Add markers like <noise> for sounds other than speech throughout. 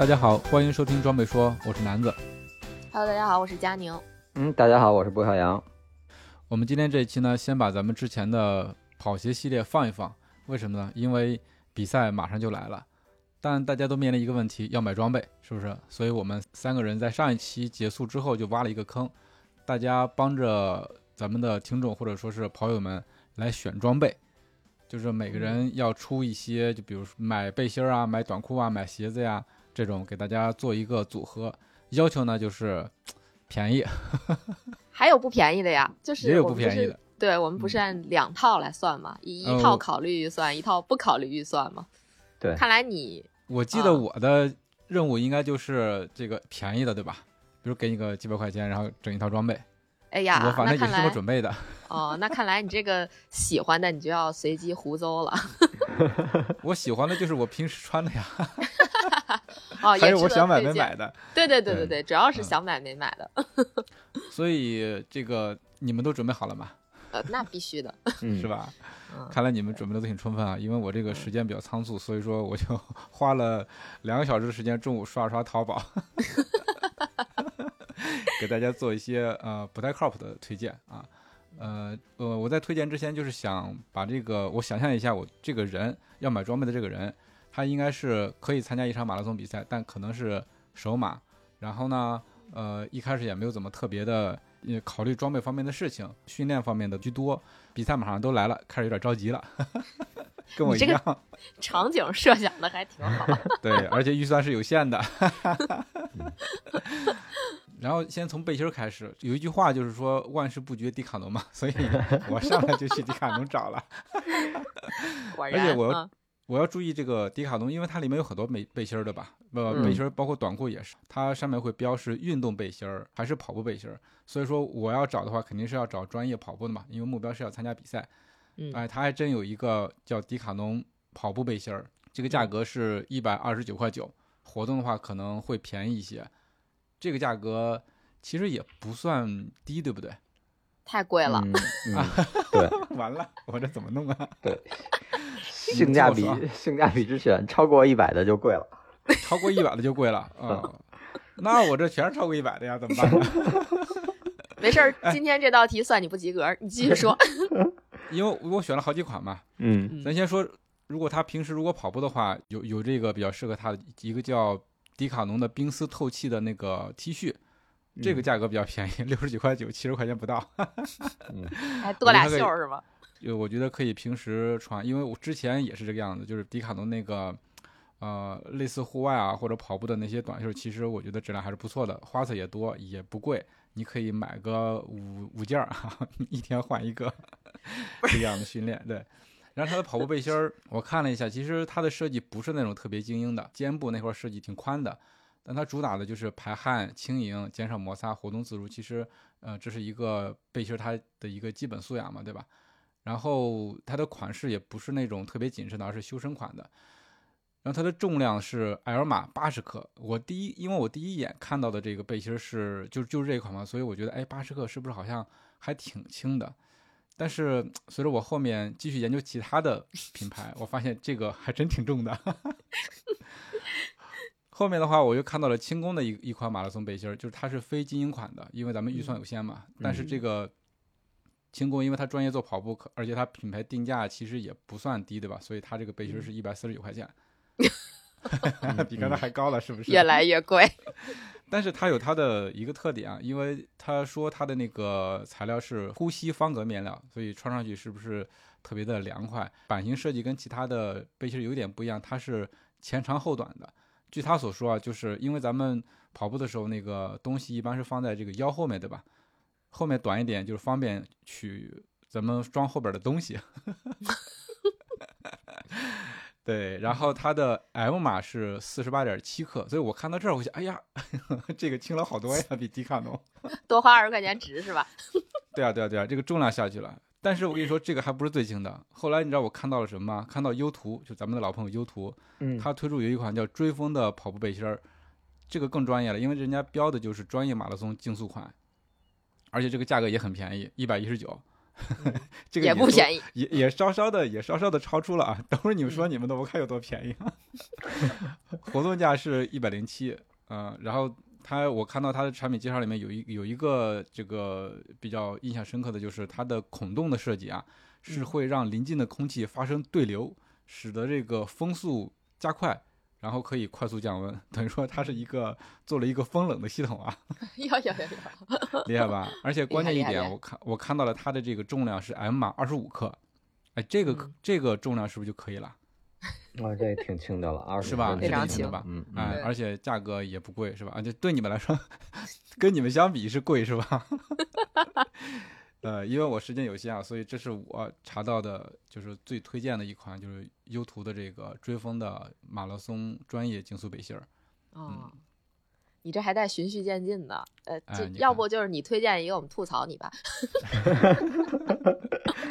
大家好，欢迎收听装备说，我是南子。Hello，大家好，我是佳宁。嗯，大家好，我是郭小杨。我们今天这一期呢，先把咱们之前的跑鞋系列放一放，为什么呢？因为比赛马上就来了，但大家都面临一个问题，要买装备，是不是？所以我们三个人在上一期结束之后就挖了一个坑，大家帮着咱们的听众或者说是跑友们来选装备，就是每个人要出一些，就比如说买背心啊、买短裤啊、买鞋子呀、这种，给大家做一个组合。要求呢就是便宜，<laughs> 还有不便宜的呀，就是也有不便宜的。对我们不是按两套来算吗？以一套哦考虑预算，一套不考虑预算嘛？对看来你我记得啊我的任务应该就是这个便宜的，对吧？比如给你个几百块钱，然后整一套装备。哎呀，我反正也是这么准备的。哦，那看来你这个喜欢的你就要随机胡诌了。<laughs> 我喜欢的就是我平时穿的呀，<laughs> 哦，还有我想买没买。的。对对对对对对，主要是嗯想买没买的。所以这个你们都准备好了吗？呃，那必须的。<laughs> 嗯，是？吧？嗯，看来你们准备的都挺充分啊，因为我这个时间比较仓促，所以说我就 <laughs> 花了两个小时的时间，中午刷了刷淘宝，<laughs> 给大家做一些呃不太靠谱的推荐啊。呃呃，我在推荐之前就是想把这个，我想象一下，我这个人要买装备的这个人，他应该是可以参加一场马拉松比赛，但可能是首马。然后呢，呃，一开始也没有怎么特别的，呃，考虑装备方面的事情，训练方面的居多。比赛马上都来了，开始有点着急了，<laughs> 跟我一你这个样。场景设想的还挺好。<laughs> 对，而且预算是有限的。然后先从背心儿开始，有一句话就是说“万事不绝迪卡侬”嘛，所以我上来就去迪卡侬找了。<laughs> 而且我嗯我要注意这个迪卡侬，因为它里面有很多背背心儿的吧，呃，嗯背心儿包括短裤也是，它上面会标是运动背心儿还是跑步背心儿。所以说我要找的话，肯定是要找专业跑步的嘛，因为目标是要参加比赛。嗯哎，它还真有一个叫迪卡侬跑步背心儿，这个价格是一百二十九块九，活动的话可能会便宜一些。这个价格其实也不算低，对不对？太贵了。嗯嗯，<laughs> 对完了，我这怎么弄啊？对，性价比性价比之选，超过一百的就贵了。<laughs> 超过一百的就贵了啊、那我这全是超过一百的呀，怎么办呢？<laughs> 没事儿，哎今天这道题算你不及格，你继续说。<laughs> 因为我选了好几款嘛，嗯嗯咱先说，如果他平时如果跑步的话，有有这个比较适合他的一个叫迪卡侬的冰丝透气的那个 T 恤，这个价格比较便宜，六十九块九，七十块钱不到。嗯还多俩袖儿是吗？就我觉得可以平时穿，因为我之前也是这个样子，就是迪卡侬那个，呃，类似户外啊或者跑步的那些短袖，其实我觉得质量还是不错的，花色也多，也不贵，你可以买个五五件儿，<laughs> 一天换一个，这样的训练。对，然后它的跑步背心儿，我看了一下，其实它的设计不是那种特别精英的，肩部那块设计挺宽的，但它主打的就是排汗、轻盈、减少摩擦、活动自如。其实，呃，这是一个背心儿它的一个基本素养嘛，对吧？然后它的款式也不是那种特别紧身的，而是修身款的。然后它的重量是 L 码八十克。我第一，因为我第一眼看到的这个背心儿是就就是这一款嘛，所以我觉得哎，八十克是不是好像还挺轻的？但是随着我后面继续研究其他的品牌，我发现这个还真挺重的。<laughs> 后面的话，我又看到了轻工的一一款马拉松背心儿，就是它是非精英款的，因为咱们预算有限嘛。但是这个轻工，因为它专业做跑步，可而且它品牌定价其实也不算低，对吧？所以它这个背心儿是一百四十九块钱，<laughs> 比刚才还高了，是不是？越来越贵。<laughs> 但是它有它的一个特点啊，因为他说它的那个材料是呼吸方格面料，所以穿上去是不是特别的凉快？版型设计跟其他的背心儿有点不一样，它是前长后短的。据他所说啊，就是因为咱们跑步的时候那个东西一般是放在这个腰后面，对吧？后面短一点就是方便取咱们装后边的东西。<laughs> 对，然后它的 M 码是四十八点七克，所以我看到这儿，我想，哎呀，<laughs> 这个轻了好多呀，<laughs> 比迪卡侬。多花二十块钱值是吧？对啊，对啊，对啊，这个重量下去了。但是我跟你说，这个还不是最轻的。后来你知道我看到了什么吗？看到优图，就咱们的老朋友优图，嗯，它推出有一款叫追风的跑步背心儿，这个更专业了，因为人家标的就是专业马拉松竞速款，而且这个价格也很便宜，一百一十九。<laughs> 这个宜，也不便宜。也也稍稍的也稍稍的超出了啊。等会儿你们说你们的，我看有多便宜。啊 <laughs> 活动价是一百零七，嗯，然后它我看到它的产品介绍里面有一有一个这个比较印象深刻的就是它的孔洞的设计啊，是会让临近的空气发生对流，使得这个风速加快。然后可以快速降温，等于说它是一个做了一个风冷的系统啊，有有有有，<laughs> 厉害吧？而且关键一点，我看我看到了它的这个重量是 M 码二十五克，哎，这个、嗯这个重量是不是就可以了？<laughs> 啊，这也挺轻的了，二十是吧？非常轻的吧？嗯，哎对，而且价格也不贵，是吧？啊，就对你们来说，<laughs> 跟你们相比是贵，是吧？呃，因为我时间有限啊，所以这是我查到的，就是最推荐的一款，就是优图的这个追风的马拉松专业竞速背心儿。哦，你这还带循序渐进的，呃，这哎要不就是你推荐一个，我们吐槽你吧。<laughs>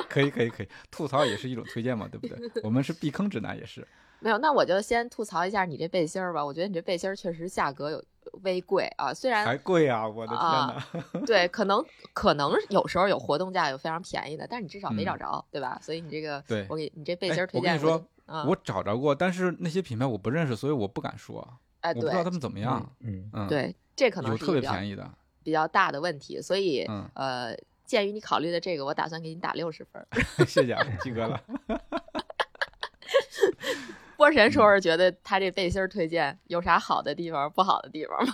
可以，可以，可以，吐槽也是一种推荐嘛，对不对？我们是避坑指南，也是。<laughs> 没有，那我就先吐槽一下你这背心儿吧。我觉得你这背心儿确实价格有微贵啊，虽然还贵啊！我的天啊哪！<laughs> 对，可能 <laughs> 可能有时候有活动价有非常便宜的，但是你至少没找嗯着，对吧？所以你这个，对我给你这背哎心儿推荐，我跟你说，嗯，我找着过，但是那些品牌我不认识，所以我不敢说，哎，对我不知道他们怎么样。嗯，嗯，，对，这可能有特是比较别便宜的。比较大的问题，所以嗯呃，鉴于你考虑的这个，我打算给你打六十分。<laughs> 谢谢啊，及格了。波神说嗯是觉得他这背心儿推荐有啥好的地方、不好的地方吗？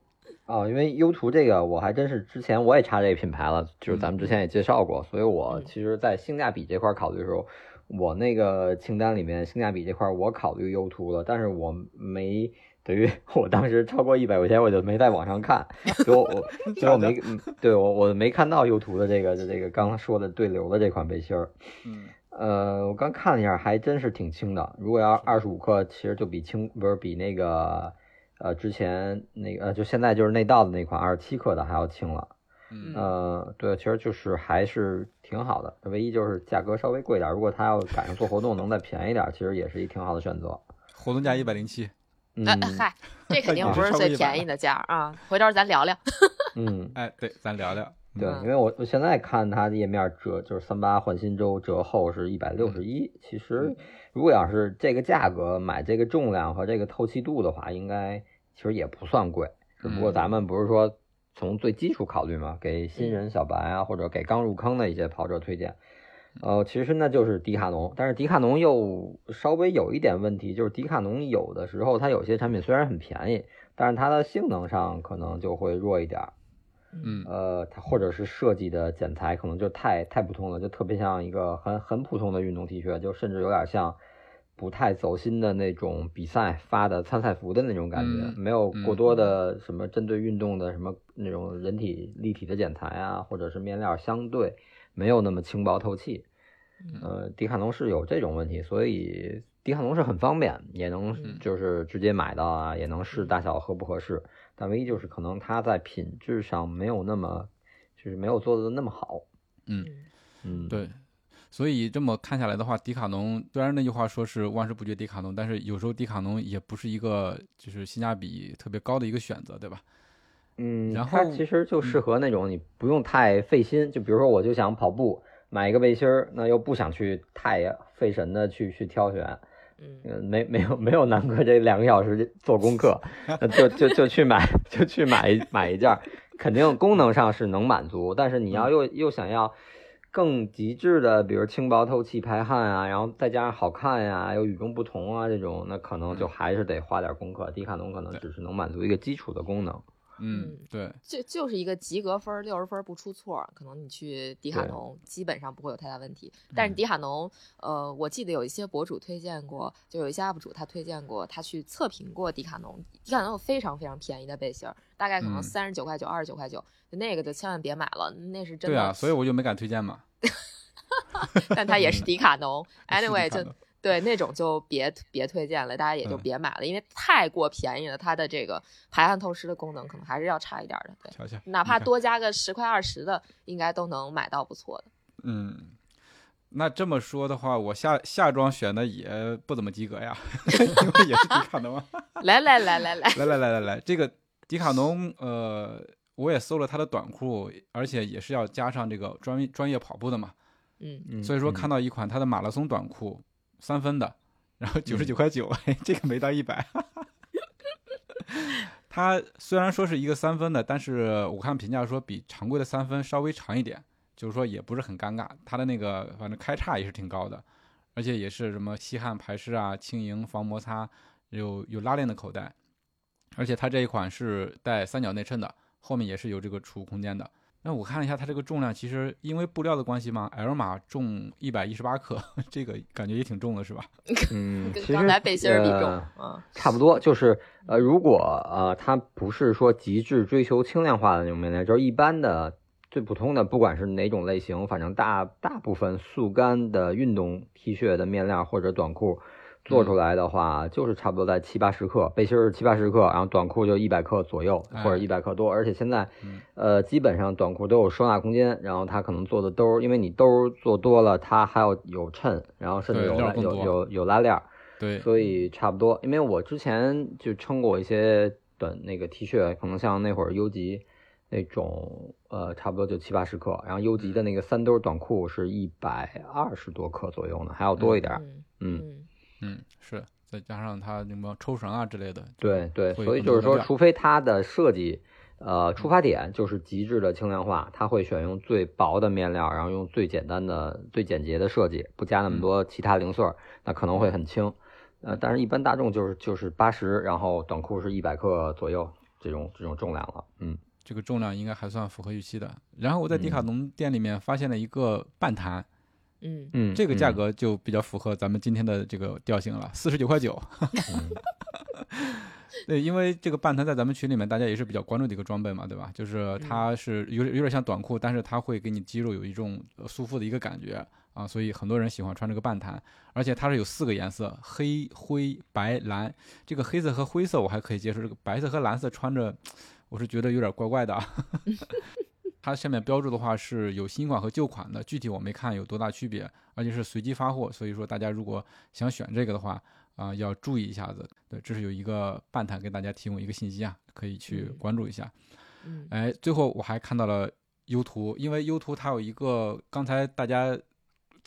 <laughs> 哦，因为优图这个我还真是之前我也查这个品牌了，就是咱们之前也介绍过，所以我嗯其实，在性价比这块考虑的时候，我那个清单里面性价比这块我考虑优图了，但是我没等于 <laughs> 我当时超过一百块钱我就没在网上看，所以我我 <laughs> 所以我没嗯对我我没看到优图的这个这个刚刚说的对流的这款背心儿。嗯，呃，我刚看了一下，还真是挺轻的。如果要二十五克，其实就比轻，不是比那个呃之前那个呃就现在就是内道的那款二十七克的还要轻了。嗯呃，对，其实就是还是挺好的，唯一就是价格稍微贵点儿。如果他要赶上做活动能再便宜点儿，其实也是一挺好的选择。活动价一百零七。嗯哎嗨，<laughs> 这肯定不是是超过100最便宜的价啊！回头咱聊聊。嗯，<laughs> 哎，对，咱聊聊。对，嗯因为我我现在看它的页面折就是三八换新周折后是一百六十一，其实如果要是这个价格买这个重量和这个透气度的话，应该其实也不算贵，只不过嗯。咱们不是说从最基础考虑嘛，给新人小白啊或者给刚入坑的一些跑者推荐。呃，其实那就是迪卡侬，但是迪卡侬又稍微有一点问题，就是迪卡侬有的时候它有些产品虽然很便宜，但是它的性能上可能就会弱一点儿。嗯呃，它或者是设计的剪裁可能就太太普通了，就特别像一个很很普通的运动 T 恤，就甚至有点像不太走心的那种比赛发的参赛服的那种感觉，嗯没有过多的什么针对运动的什么那种人体立体的剪裁啊，或者是面料相对没有那么轻薄透气。嗯呃，迪卡侬是有这种问题，所以迪卡侬是很方便，也能嗯就是直接买到啊，也能试大小合不合适。但唯一就是可能它在品质上没有那么，就是没有做的那么好。嗯，嗯，对。所以这么看下来的话，迪卡侬虽然那句话说是万事不绝迪卡侬，但是有时候迪卡侬也不是一个就是性价比特别高的一个选择，对吧？嗯，然后它其实就适合那种你不用太费心，就比如说我就想跑步，买一个背心儿，那又不想去太费神的去去挑选，嗯嗯，没没有没有南哥这两个小时做功课，<laughs> 那就就就去买就去买一买一件儿，肯定功能上是能满足，但是你要又又想要更极致的，比如轻薄透气排汗啊，然后再加上好看呀、又与众不同啊这种，那可能就还是得花点功课。迪卡侬可能只是能满足一个基础的功能。嗯嗯，对，就就是一个及格分儿，六十分儿不出错儿，可能你去迪卡侬基本上不会有太大问题。但是嗯迪卡侬，呃，我记得有一些博主推荐过，就有一些 UP 主他推荐过，他去测评过迪卡侬，迪卡侬有非常非常便宜的背心儿，大概可能嗯三十九块九、二十九块九，那个就千万别买了，那是真的。对啊，所以我就没敢推荐嘛。<laughs> 但它也是迪卡侬。<laughs> anyway，就对那种就别别推荐了，大家也就嗯别买了，因为太过便宜了，它的这个排汗透湿的功能可能还是要差一点儿的。对，瞧瞧，哪怕多加个十块二十的，应该都能买到不错的。嗯，那这么说的话，我夏夏装选的也不怎么及格呀，<laughs> 因为也是迪卡侬啊。<laughs> 来来来来来，来来来来来，这个迪卡侬，呃，我也搜了它的短裤，而且也是要加上这个专业专业跑步的嘛，嗯，嗯所以说看到到一款它的马拉松短裤，三分的，然后九十九嗯块九，哎，这个没到一百。它虽然说是一个三分的，但是我看评价说比常规的三分稍微长一点，就是说也不是很尴尬。它的那个反正开叉也是挺高的，而且也是什么吸汗排湿啊、轻盈防摩擦，有有拉链的口袋，而且它这一款是带三角内衬的，后面也是有这个储物空间的。那我看了一下它这个重量，其实因为布料的关系嘛，L 码重一百一十八克，这个感觉也挺重的，是吧？<laughs> 嗯，跟其实刚才背心儿比重呃，嗯差不多，就是呃，如果呃它不是说极致追求轻量化的那种面料，就是一般的最普通的，不管是哪种类型，反正大大部分速干的运动 T 恤的面料或者短裤做出来的话，就是差不多在七八十克，背心儿七八十克，然后短裤就一百克左右或者哎一百克多，而且现在嗯。呃基本上短裤都有收纳空间，然后它可能做的兜儿，因为你兜儿做多了，它还要有衬，然后甚至对有有有有拉链儿。对，所以差不多，因为我之前就称过一些短那个 T 恤，可能像那会儿优级那种，呃，差不多就七八十克，然后优级的那个三兜短裤是一百二十多克左右呢，还要多一点儿。嗯。嗯，嗯嗯，是，再加上它什么抽绳啊之类的，对对，所以就是说，除非它的设计，呃，出发点就是极致的轻量化，它会选用最薄的面料，然后用最简单的、最简洁的设计，不加那么多其他零碎儿，那可能会很轻。呃，但是一般大众就是就是八十，然后短裤是一百克左右这种这种重量了。嗯这个重量应该还算符合预期的。然后我在迪卡嗯侬店里面发现了一个半弹，嗯嗯，这个价嗯格就比较符合咱们今天的这个调性了，四十九块九。<laughs> 嗯对，因为这个半弹在咱们群里面大家也是比较关注的一个装备嘛，对吧？就是它是有点有点像短裤，但是它会给你肌肉有一种呃束缚的一个感觉啊，所以很多人喜欢穿这个半弹，而且它是有四个颜色，黑、灰、白、蓝。这个黑色和灰色我还可以接受，这个白色和蓝色穿着，我是觉得有点怪怪的啊。<laughs> 它下面标注的话是有新款和旧款的，具体我没看有多大区别，而且是随机发货，所以说大家如果想选这个的话，啊、要注意一下子。对，这是有一个半坦给大家提供一个信息啊，可以去嗯关注一下。嗯哎，最后我还看到了优图，因为优图它有一个刚才大家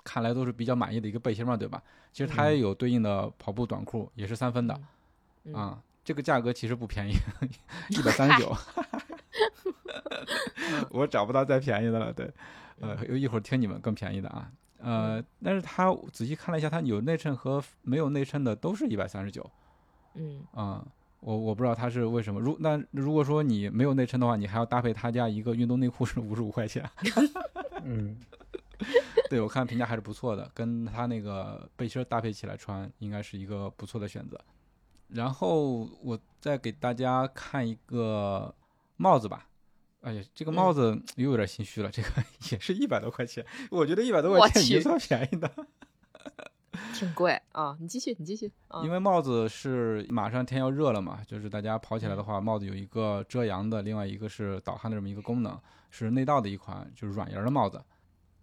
看来都是比较满意的一个背心嘛，对吧？其实它也有对应的跑步短裤，也是三分的嗯啊。这个价格其实不便宜，一百三十九，我找不到再便宜的了。对，呃，一会儿听你们更便宜的啊。呃，但是它仔细看了一下，它有内衬和没有内衬的都是一百三十九嗯啊。我我不知道它是为什么。如那如果说你没有内衬的话，你还要搭配他家一个运动内裤是五十五块钱。嗯 <laughs> 对我看评价还是不错的，跟他那个背心儿搭配起来穿，应该是一个不错的选择。然后我再给大家看一个帽子吧。哎呀，这个帽子又有点心虚了，这个也是一百多块钱，我觉得一百多块钱已经算便宜的。<laughs> 挺贵啊，你继续你继续啊，因为帽子是马上天要热了嘛，就是大家跑起来的话，帽子有一个遮阳的，另外一个是导汗的这么一个功能，是内道的一款就是软檐的帽子。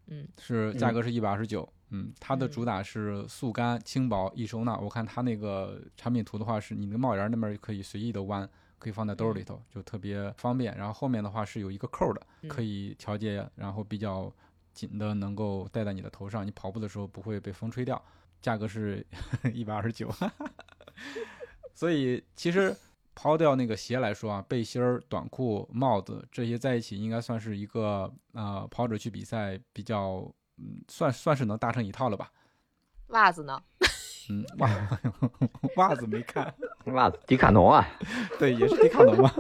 嗯是价格是一百二十九，嗯，它的嗯主打是速干、轻薄、易收纳。我看它那个产品图的话，是你那个帽檐那边可以随意的弯，可以放在兜里头，就特别方便。然后后面的话是有一个扣的，嗯可以调节，然后比较紧的，能够戴在你的头上，你跑步的时候不会被风吹掉。价格是 <laughs> 一百二十九，所以其实抛掉那个鞋来说啊，背心儿、短裤、帽子这些在一起，应该算是一个呃跑者去比赛比较，嗯，算算是能搭成一套了吧。袜子呢？嗯，<laughs> 袜 <laughs> 袜子没看，<laughs> 袜子迪卡侬啊，对，也是迪卡侬嘛。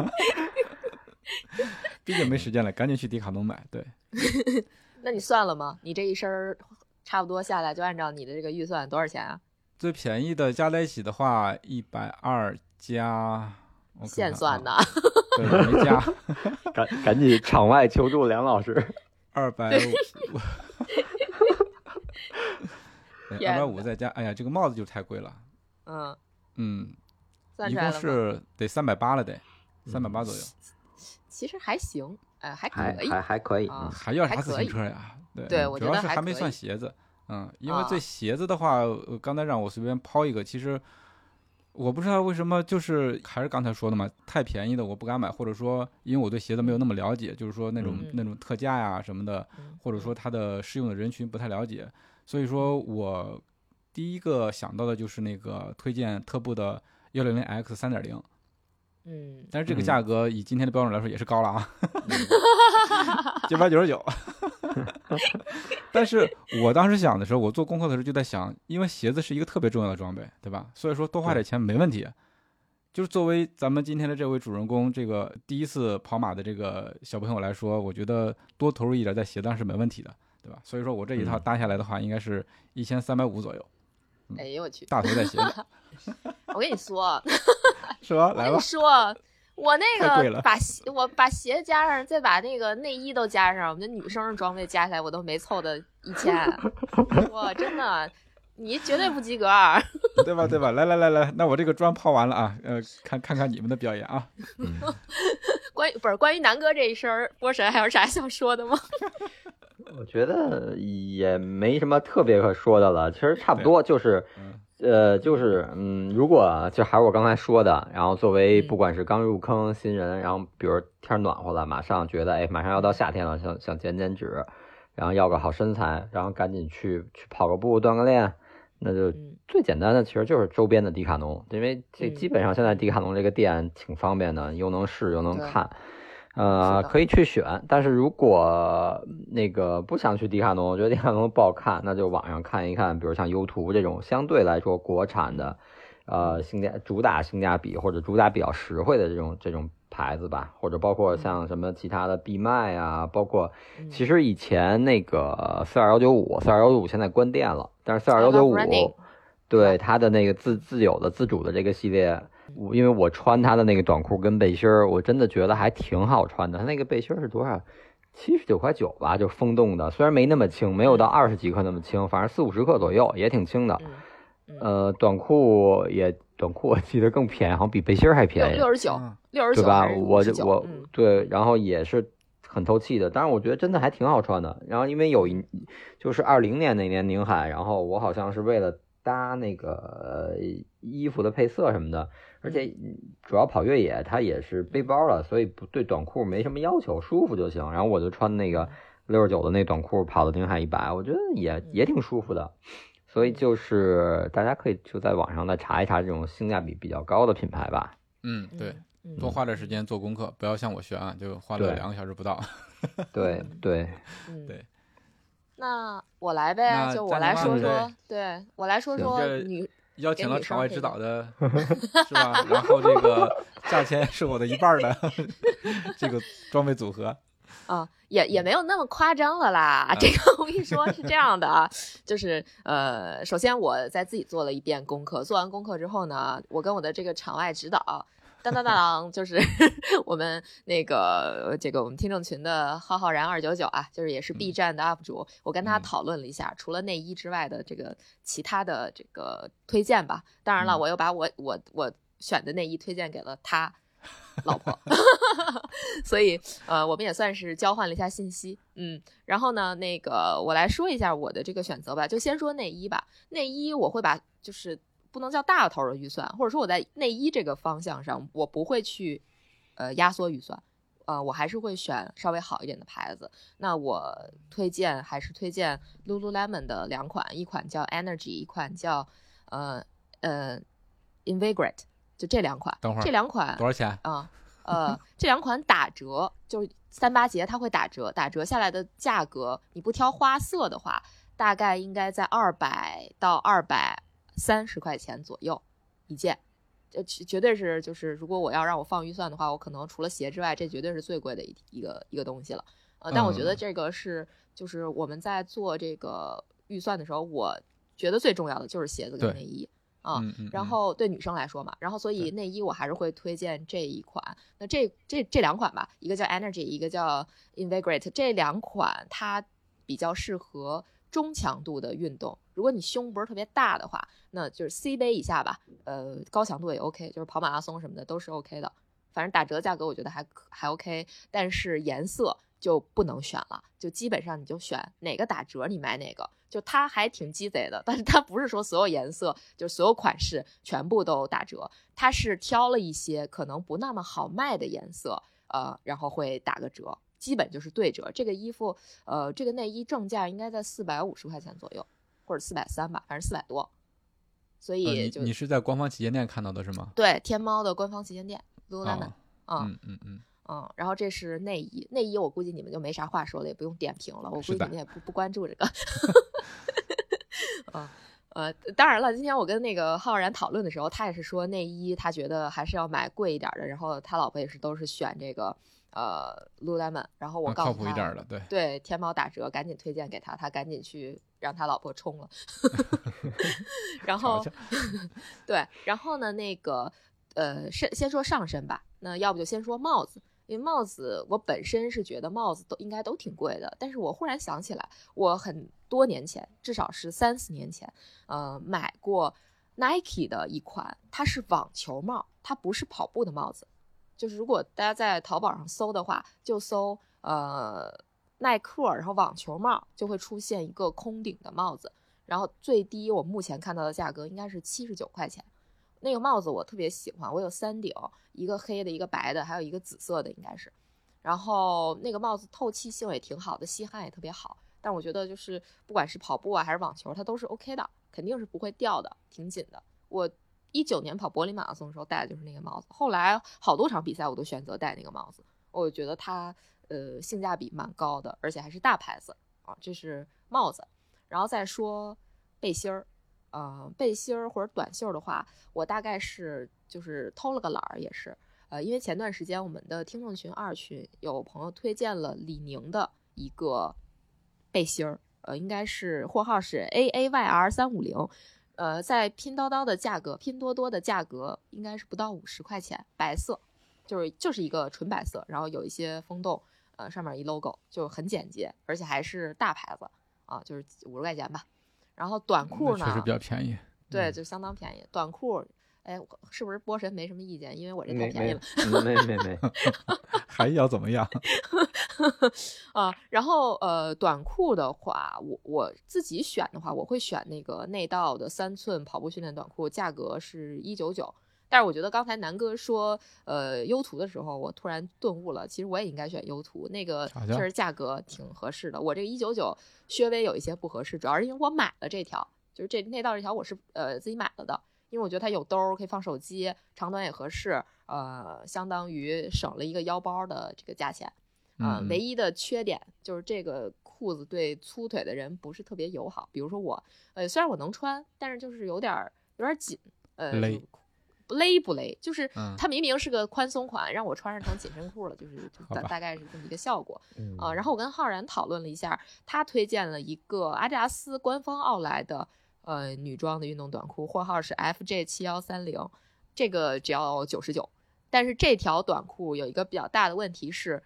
毕竟没时间了，赶紧去迪卡侬买。对，那你算了吗？你这一身儿差不多下来，就按照你的这个预算多少钱啊？最便宜的加在一起的话，一百二加，现算的啊，，对，我没加，赶赶紧场外求助梁老师。二百五，天二百五再加，哎呀，这个帽子就太贵了。嗯，嗯，一？共是得三百八了得，嗯三百八左右。其实还行，哎，还可以。还还还可以，还要啥自行车呀？对对我觉得主要是还没算鞋子。嗯，因为啊这鞋子的话，呃刚才让我随便抛一个，其实我不知道为什么，就是还是刚才说的嘛，太便宜的我不敢买，或者说因为我对鞋子没有那么了解，就是说那种、嗯那种特价呀什么的，嗯或者说它的适用的人群不太了解，所以说我第一个想到的就是那个推荐特步的幺六零 X 三点零，嗯，但是这个嗯价格以今天的标准来说也是高了啊，<laughs> 九百九十九。但是我当时想的时候，我做功课的时候就在想，因为鞋子是一个特别重要的装备，对吧？所以说多花点钱没问题。就是作为咱们今天的这位主人公，这个第一次跑马的这个小朋友来说，我觉得多投入一点在鞋上是没问题的，对吧？所以说我这一套嗯搭下来的话，应该是一千三百五左右，哎呦我去！大头在鞋里，我跟你说，<laughs> 是吧？我跟你来，说，我那个把鞋，我把鞋加上，再把那个内衣都加上，我们的女生的装备加起来，我都没凑的一千。<laughs> 我真的，你绝对不及格。<laughs> 对吧？对吧？来来来来，那我这个妆抛完了啊，呃，看看看你们的表演啊。关于不是关于南哥这一身儿，波神还有啥想说的吗？我觉得也没什么特别可说的了，其实差不多就是嗯，呃，就是嗯，如果就还是我刚才说的，然后作为嗯不管是刚入坑新人，然后比如天暖和了，马上觉得哎，马上要到夏天了，想想减减脂，然后要个好身材，然后赶紧去去跑个步锻个炼，那就嗯最简单的其实就是周边的迪卡侬，因为这嗯基本上现在迪卡侬这个店挺方便的，又能试又能看。是呃，可以去选，但是如果那个不想去迪卡侬，我觉得迪卡侬不好看，那就网上看一看，比如像优图这种相对来说国产的，呃，性价主打性价比或者主打比较实惠的这种这种牌子吧，或者包括像什么其他的必麦啊，包括嗯。其实以前那个四二幺九五，四二幺九五现在关店了，但是四二幺九五对它的那个自自有的自主的这个系列，我因为我穿他的那个短裤跟背心儿，我真的觉得还挺好穿的。他那个背心儿是多少？七十九块九吧，就风洞的，虽然没那么轻，没有到二十几克那么轻，反正四五十克左右，也挺轻的。呃，短裤也短裤我记得更便宜，好像比背心儿还便宜。六十九，嗯六十九对吧？九还是59我就我嗯对，然后也是很透气的，但是我觉得真的还挺好穿的。然后因为有一就是二零年那年宁海，然后我好像是为了搭那个呃衣服的配色什么的，而且主要跑越野，它也是背包了，所以不对短裤没什么要求，舒服就行。然后我就穿那个六十九的那短裤跑的宁海一百，我觉得也也挺舒服的。所以就是大家可以就在网上再查一查这种性价比比较高的品牌吧。嗯，对，嗯多花点时间做功课，不要像我学啊，就花了两个小时不到。<laughs> 对对，嗯对。那我来呗，就我来说说，对我来说说这女邀请了场外指导的，<laughs> 是吧？然后这个价钱是我的一半儿的这个装备组合。<laughs> 啊，也也没有那么夸张了啦。嗯这个我跟你说是这样的啊，就是呃，首先我在自己做了一遍功课，做完功课之后呢，我跟我的这个场外指导。当当当当，就是 <laughs> 我们那个这个我们听众群的浩浩然二九九啊，就是也是 B 站的 UP 主，我跟他嗯。讨论了一下，除了内衣之外的这个其他的这个推荐吧。当然了，嗯。我又把我我我选的内衣推荐给了他 <laughs> 老婆，<laughs> 所以呃，我们也算是交换了一下信息，嗯，然后呢，那个我来说一下我的这个选择吧，就先说内衣吧。内衣我会把就是不能叫大头的预算，或者说我在内衣这个方向上，我不会去呃压缩预算，呃，我还是会选稍微好一点的牌子。那我推荐还是推荐 Lululemon 的两款，一款叫 Energy，一款叫呃呃 Invigorate，就这两款。等会儿这两款多少钱？啊，呃，这两款打折，就是三八节它会打折，打折下来的价格，你不挑花色的话，大概应该在二百到二百三十块钱左右一件。这绝绝对是，就是如果我要让我放预算的话，我可能除了鞋之外，这绝对是最贵的一一个一个东西了。呃，但我觉得嗯这个是，就是我们在做这个预算的时候，我觉得最重要的就是鞋子跟内衣啊。嗯嗯，然嗯后对女生来说嘛，然后所以内衣我还是会推荐这一款。那这这这两款吧，一个叫 Energy，一个叫 Invigorate，这两款它比较适合中强度的运动。如果你胸不是特别大的话，那就是 C 杯以下吧。呃，高强度也 OK，就是跑马拉松什么的都是 OK 的。反正打折价格我觉得还还 OK，但是颜色就不能选了，就基本上你就选哪个打折你买哪个。就它还挺鸡贼的，但是它不是说所有颜色就所有款式全部都打折，它是挑了一些可能不那么好卖的颜色，呃，然后会打个折，基本就是对折。这个衣服，呃，这个内衣正价应该在四百五十块钱左右，或者四百三吧，反正四百多。所呃以就、你你是在官方旗舰店看到的是吗？对天猫的官方旗舰店 Lululemon，啊，嗯嗯嗯嗯，嗯，然后这是内衣，内衣我估计你们就没啥话说了，也不用点评了，我估计你们也不不关注这个。<laughs> 嗯呃，当然了，今天我跟那个浩然讨论的时候，他也是说内衣他觉得还是要买贵一点的，然后他老婆也是都是选这个呃 Lululemon，然后我告诉他谱一点的，对。对，天猫打折，赶紧推荐给他，他赶紧去让他老婆冲了。<laughs> <laughs> 然后对，然后呢，那个呃，先先说上身吧，那要不就先说帽子，因为帽子我本身是觉得帽子都应该都挺贵的，但是我忽然想起来，我很多年前，至少是三四年前，呃，买过 Nike 的一款，它是网球帽，它不是跑步的帽子。就是如果大家在淘宝上搜的话，就搜呃耐克，然后网球帽，就会出现一个空顶的帽子，然后最低我目前看到的价格应该是七十九块钱。那个帽子我特别喜欢，我有三顶，一个黑的，一个白的，还有一个紫色的，应该是。然后那个帽子透气性也挺好的，吸汗也特别好。但我觉得就是不管是跑步啊还是网球，它都是 OK 的，肯定是不会掉的，挺紧的。我一九年跑柏林马拉松的时候戴的就是那个帽子，后来好多场比赛我都选择戴那个帽子，我觉得它呃性价比蛮高的，而且还是大牌子啊。这是帽子，然后再说背心儿，呃，背心儿或者短袖的话，我大概是就是偷了个懒儿，也是呃，因为前段时间我们的听众群二群有朋友推荐了李宁的一个背心儿，呃，应该是货号是 A A Y R 三五零，呃，在拼多多的价格，拼多多的价格应该是不到五十块钱，白色，就是就是一个纯白色，然后有一些风洞，呃，上面一 logo 就很简洁，而且还是大牌子啊，就是五十块钱吧。然后短裤呢，确实比较便宜。对，嗯就相当便宜。短裤，哎，是不是波神没什么意见？因为我这太便宜了。嗯没没没，<laughs> 还要怎么样？<laughs> 啊，<laughs> 然后呃，短裤的话，我我自己选的话，我会选那个内道的三寸跑步训练短裤，价格是一九九。但是我觉得刚才南哥说呃优图的时候，我突然顿悟了，其实我也应该选优图，那个确实价格挺合适的。我这个一九九稍微有一些不合适，主要是因为我买了这条，就是这内道这条我是呃自己买了的，因为我觉得它有兜儿可以放手机，长短也合适，呃，相当于省了一个腰包的这个价钱。啊、嗯唯一的缺点就是这个裤子对粗腿的人不是特别友好。比如说我，呃，虽然我能穿，但是就是有点儿有点儿紧，呃，勒不勒不勒，就是嗯它明明是个宽松款，让我穿上成紧身裤了，就是大大概是这么一个效果。嗯啊，然后我跟浩然讨论了一下，他推荐了一个阿迪达斯官方奥莱的呃女装的运动短裤，货号是 FJ 七幺三零，这个只要九十九。但是这条短裤有一个比较大的问题是，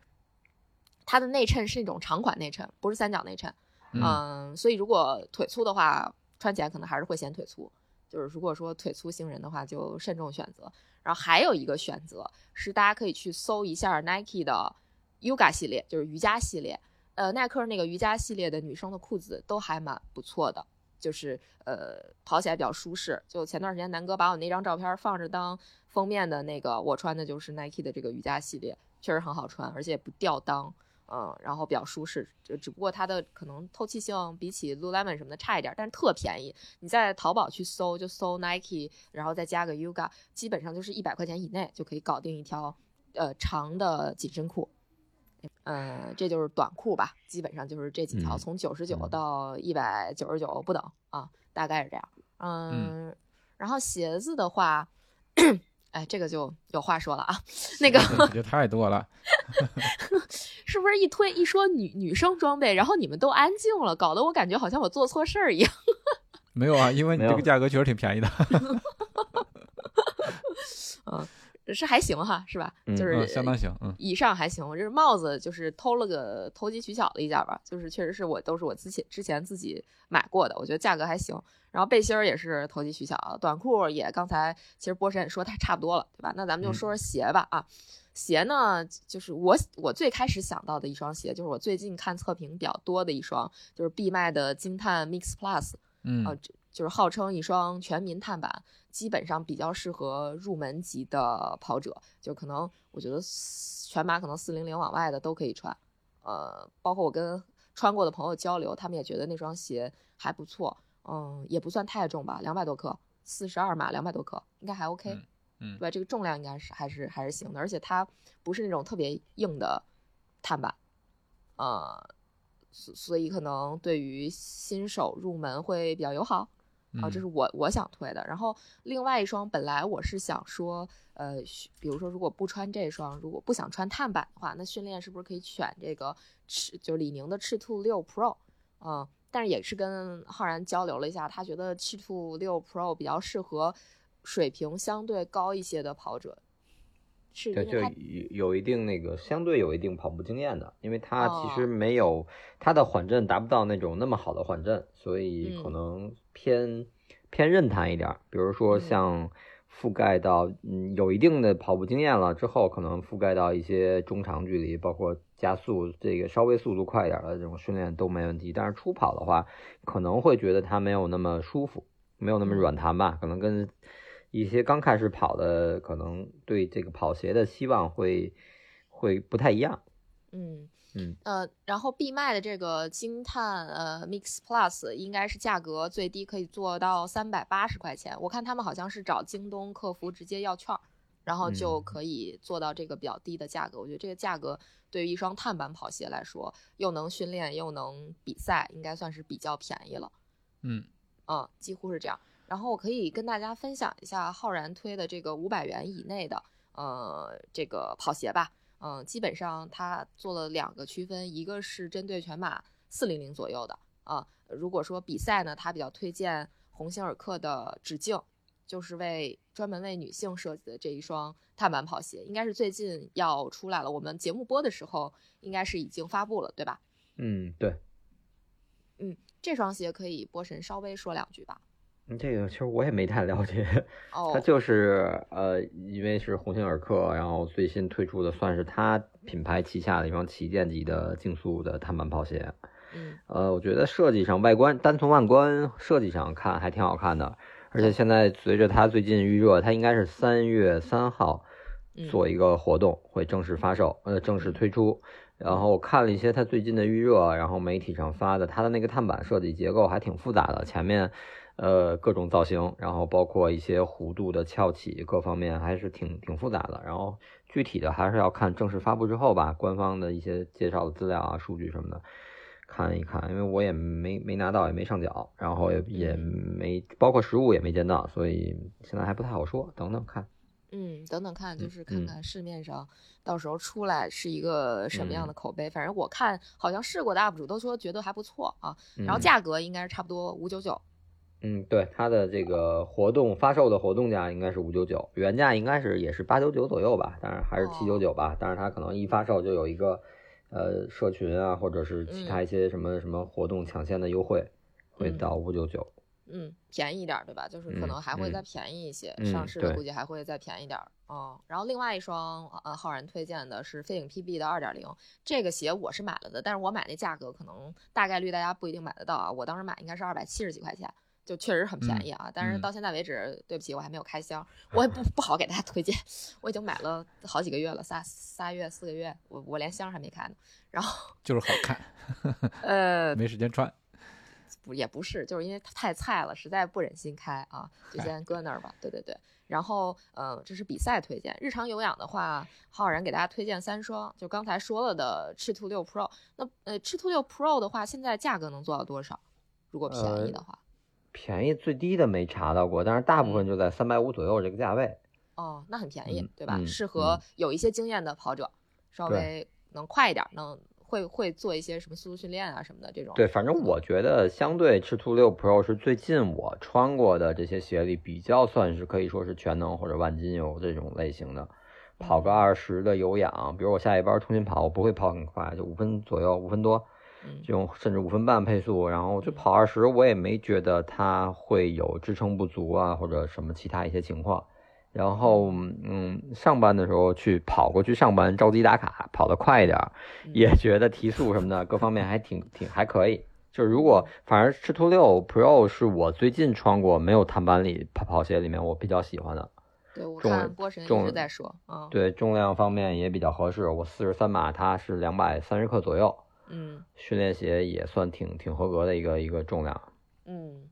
它的内衬是那种长款内衬，不是三角内衬。嗯嗯，所以如果腿粗的话，穿起来可能还是会显腿粗。就是如果说腿粗星人的话，就慎重选择。然后还有一个选择是，大家可以去搜一下 Nike 的 Yoga 系列，就是瑜伽系列。呃，耐克那个瑜伽系列的女生的裤子都还蛮不错的，就是呃跑起来比较舒适。就前段时间南哥把我那张照片放着当封面的那个，我穿的就是 Nike 的这个瑜伽系列，确实很好穿，而且不掉裆。嗯，然后比较舒适，就只不过它的可能透气性比起 Lululemon 什么的差一点，但是特便宜。你在淘宝去搜，就搜 Nike，然后再加个 Yoga，基本上就是一百块钱以内就可以搞定一条呃长的紧身裤。嗯，这就是短裤吧，基本上就是这几条，嗯从九十九嗯到一百九十九不等啊，大概是这样。嗯，然后鞋子的话，<coughs> 哎，这个就有话说了啊，那个这就太多了。<laughs> 是不是一推一说女女生装备，然后你们都安静了，搞得我感觉好像我做错事儿一样。<laughs> 没有啊，因为你这个价格确实挺便宜的。<laughs> 是还行哈，是吧？嗯就是嗯，相当行，嗯以上还行，我这是帽子就是偷了个投机取巧的一下吧，就是确实是我都是我之前之前自己买过的，我觉得价格还行。然后背心儿也是投机取巧，短裤也刚才其实波神也说它差不多了，对吧？那咱们就嗯说说鞋吧啊，鞋呢就是我我最开始想到的一双鞋，就是我最近看测评比较多的一双，就是必麦的惊叹 Mix Plus。嗯啊，这就是号称一双全民碳板，基本上比较适合入门级的跑者，就可能我觉得四全马可能四零零往外的都可以穿，呃，包括我跟穿过的朋友交流，他们也觉得那双鞋还不错，嗯，也不算太重吧，两百多克，四十二码，两百多克，应该还 OK，嗯嗯对吧？这个重量应该是还是还是行的，而且它不是那种特别硬的碳板，呃，所所以可能对于新手入门会比较友好啊，这嗯。是我我想推的。然后另外一双，本来我是想说，呃，比如说如果不穿这双，如果不想穿碳板的话，那训练是不是可以选这个赤，就是李宁的赤兔六 Pro，嗯、但是也是跟浩然交流了一下，他觉得赤兔六 Pro 比较适合水平相对高一些的跑者，是对，就有有一定那个相对有一定跑步经验的，因为它其哦。实没有它的缓震达不到那种那么好的缓震，所以可嗯。能偏偏韧弹一点儿。比如说嗯像覆盖到嗯有一定的跑步经验了之后，可能覆盖到一些中长距离，包括加速这个稍微速度快一点儿的这种训练都没问题。但是初跑的话，可能会觉得它没有那么舒服，没有那么嗯软弹吧，可能跟一些刚开始跑的，可能对这个跑鞋的希望会会不太一样。嗯嗯呃，然后必卖的这个惊叹呃 Mix Plus 应该是价格最低可以做到三百八十块钱，我看他们好像是找京东客服直接要券儿，然后就嗯可以做到这个比较低的价格。我觉得这个价格对于一双碳板跑鞋来说，又能训练又能比赛，应该算是比较便宜了。嗯嗯，几乎是这样。然后我可以跟大家分享一下浩然推的这个五百元以内的呃这个跑鞋吧。嗯，基本上它做了两个区分，一个是针对全马四零零左右的啊。如果说比赛呢，它比较推荐鸿星尔克的直径，就是为专门为女性设计的这一双碳板跑鞋，应该是最近要出来了。我们节目播的时候，应该是已经发布了，对吧？嗯，对，嗯这双鞋可以波神稍微说两句吧。嗯这个其实我也没太了解。哦，它就是呃，因为是鸿星尔克，然后最新推出的，算是它品牌旗下的一双旗舰级的竞速的碳板跑鞋。嗯呃，我觉得设计上、外观单从外观设计上看还挺好看的，而且现在随着它最近预热，它应该是三月三号嗯做一个活动，会正式发售，呃，正式推出。然后我看了一些它最近的预热，然后媒体上发的，它的那个碳板设计结构还挺复杂的，前面呃各种造型，然后包括一些弧度的翘起，各方面还是挺挺复杂的。然后具体的还是要看正式发布之后吧，官方的一些介绍的资料啊、数据什么的。看一看，因为我也没没拿到，也没上脚，然后也也没包括实物也没见到，所以现在还不太好说，等等看。嗯，等等看，就嗯是看嗯看市面上到时候出来是一个什么样嗯的口碑。反正我看好像试过的 UP 主都说觉得还不错啊，然后嗯价格应该是差不多五九九。嗯，对，它的这个活动发售的活动价应该是五九九，原价应该是也是八九九左右吧，当然还是七九九吧，但是它可能一发售就有一个呃社群啊，或者是其他一些什么什么活动抢先的优惠，会嗯到五九九。嗯，便宜一点儿，对吧？就是可嗯能还会嗯再便宜一些，嗯上市的估计还会再便宜点儿。嗯，然后另外一双呃浩然推荐的是飞影 PB 的二点零，这个鞋我是买了的，但是我买那价格可能大概率大家不一定买得到啊。我当时买应该是二百七十几块钱，就确实很便宜啊。但是嗯到现在为止，对不起，我还没有开箱，<laughs> 我也不不好给大家推荐。我已经买了好几个月了，仨仨月四个月，我我连箱还没开呢。然后 <laughs> 就是好看，呃，<laughs> 没时间穿。不也不是，就是因为它太菜了，实在不忍心开啊，就先搁那儿吧。对对对，然后呃，这是比赛推荐，日常有氧的话，浩然给大家推荐三双，就刚才说了的赤兔六 Pro。那呃，赤兔六 Pro 的话，现在价格能做到多少？如果便宜的话，便宜最低的没查到过，但是大部分就在三百五左右这个价位。哦，那很便宜，嗯对吧？嗯适合嗯有一些经验的跑者，稍微能快一点，能会会做一些什么速度训练啊什么的这种。对，反正我觉得相对赤兔六 Pro 是最近我穿过的这些鞋里比较算是可以说是全能或者万金油这种类型的。跑个二十的有氧，比如我下一班重新跑，我不会跑很快，就五分左右，五分多，嗯这种甚至五分半配速，然后就跑二十，我也没觉得它会有支撑不足啊，或者什么其他一些情况。然后，嗯，上班的时候去跑过去上班，着急打卡，跑得快一点 <laughs> 也觉得提速什么的各方面还挺挺还可以。就是如果反正赤兔六 Pro 是我最近穿过没有碳板里跑跑鞋里面我比较喜欢的，对我重看波神一重直在说，嗯，对重量方面也比较合适。我四十三码，它是两百三十克左右，嗯训练鞋也算挺挺合格的一个一个重量。嗯，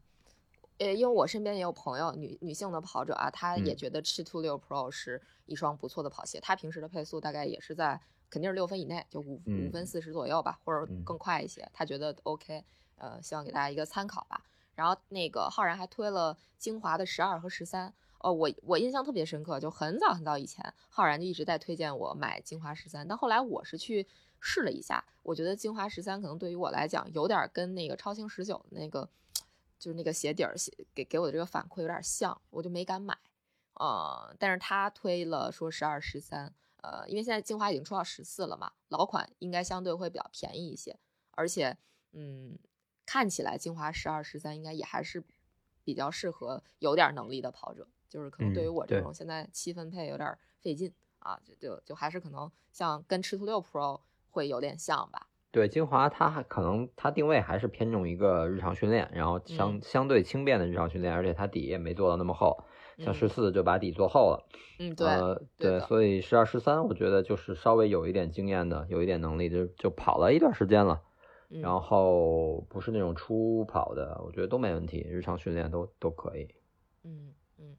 呃，因为我身边也有朋友，女女性的跑者啊，她也嗯觉得赤兔六 Pro 是一双不错的跑鞋。她平时的配速大概也是在肯定是六分以内，就五五嗯分四十左右吧，或者嗯更快一些。她觉得 OK，呃，希望给大家一个参考吧。然后那个浩然还推了精华的十二和十三。哦，我我印象特别深刻，就很早很早以前，浩然就一直在推荐我买精华十三，但后来我是去试了一下，我觉得精华十三可能对于我来讲有点跟那个超轻十九那个就是那个鞋底儿鞋给给我的这个反馈有点像，我就没敢买。呃，但是他推了说十二十三，呃，因为现在精华已经出到十四了嘛，老款应该相对会比较便宜一些，而且嗯，看起来精华十二十三应该也还是比较适合有点能力的跑者，就是可能对于嗯我这种现在七分配有点费劲啊，就就就还是可能像跟赤兔六 Pro 会有点像吧。对精华，它还可能它定位还是偏重一个日常训练，然后相、嗯相对轻便的日常训练，而且它底也没做到那么厚，像嗯十四就把底做厚了。嗯，对，呃，对，所以十二十三，我觉得就是稍微有一点经验的，有一点能力的，就就跑了一段时间了，嗯然后不是那种初跑的，我觉得都没问题，日常训练都都可以。嗯嗯，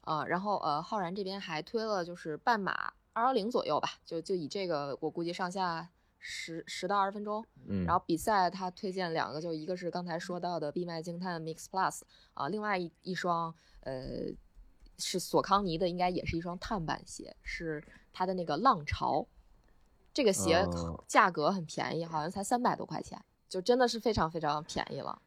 啊，然后呃，浩然这边还推了就是半马二幺零左右吧，就就以这个我估计上下十十到二十分钟。嗯，然后比赛他推荐两个，就一个是刚才说到的闭麦惊叹 Mix Plus 啊，另外一一双呃是索康尼的，应该也是一双碳板鞋，是它的那个浪潮。这个鞋哦价格很便宜，好像才三百多块钱，就真的是非常非常便宜了。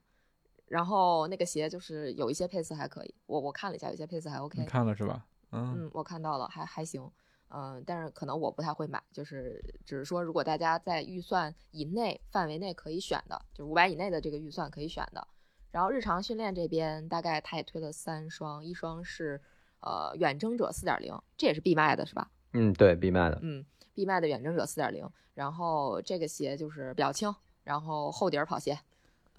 然后那个鞋就是有一些配色还可以，我我看了一下，有些配色还 OK。你看了是吧？嗯，嗯，我看到了，还还行，嗯、但是可能我不太会买，就是只是说，如果大家在预算以内范围内可以选的，就五百以内的这个预算可以选的。然后日常训练这边大概他也推了三双，一双是呃远征者四点零，这也是必卖的是吧？嗯，对，必卖的，嗯，必卖的远征者四点零，然后这个鞋就是比较轻，然后厚底儿跑鞋，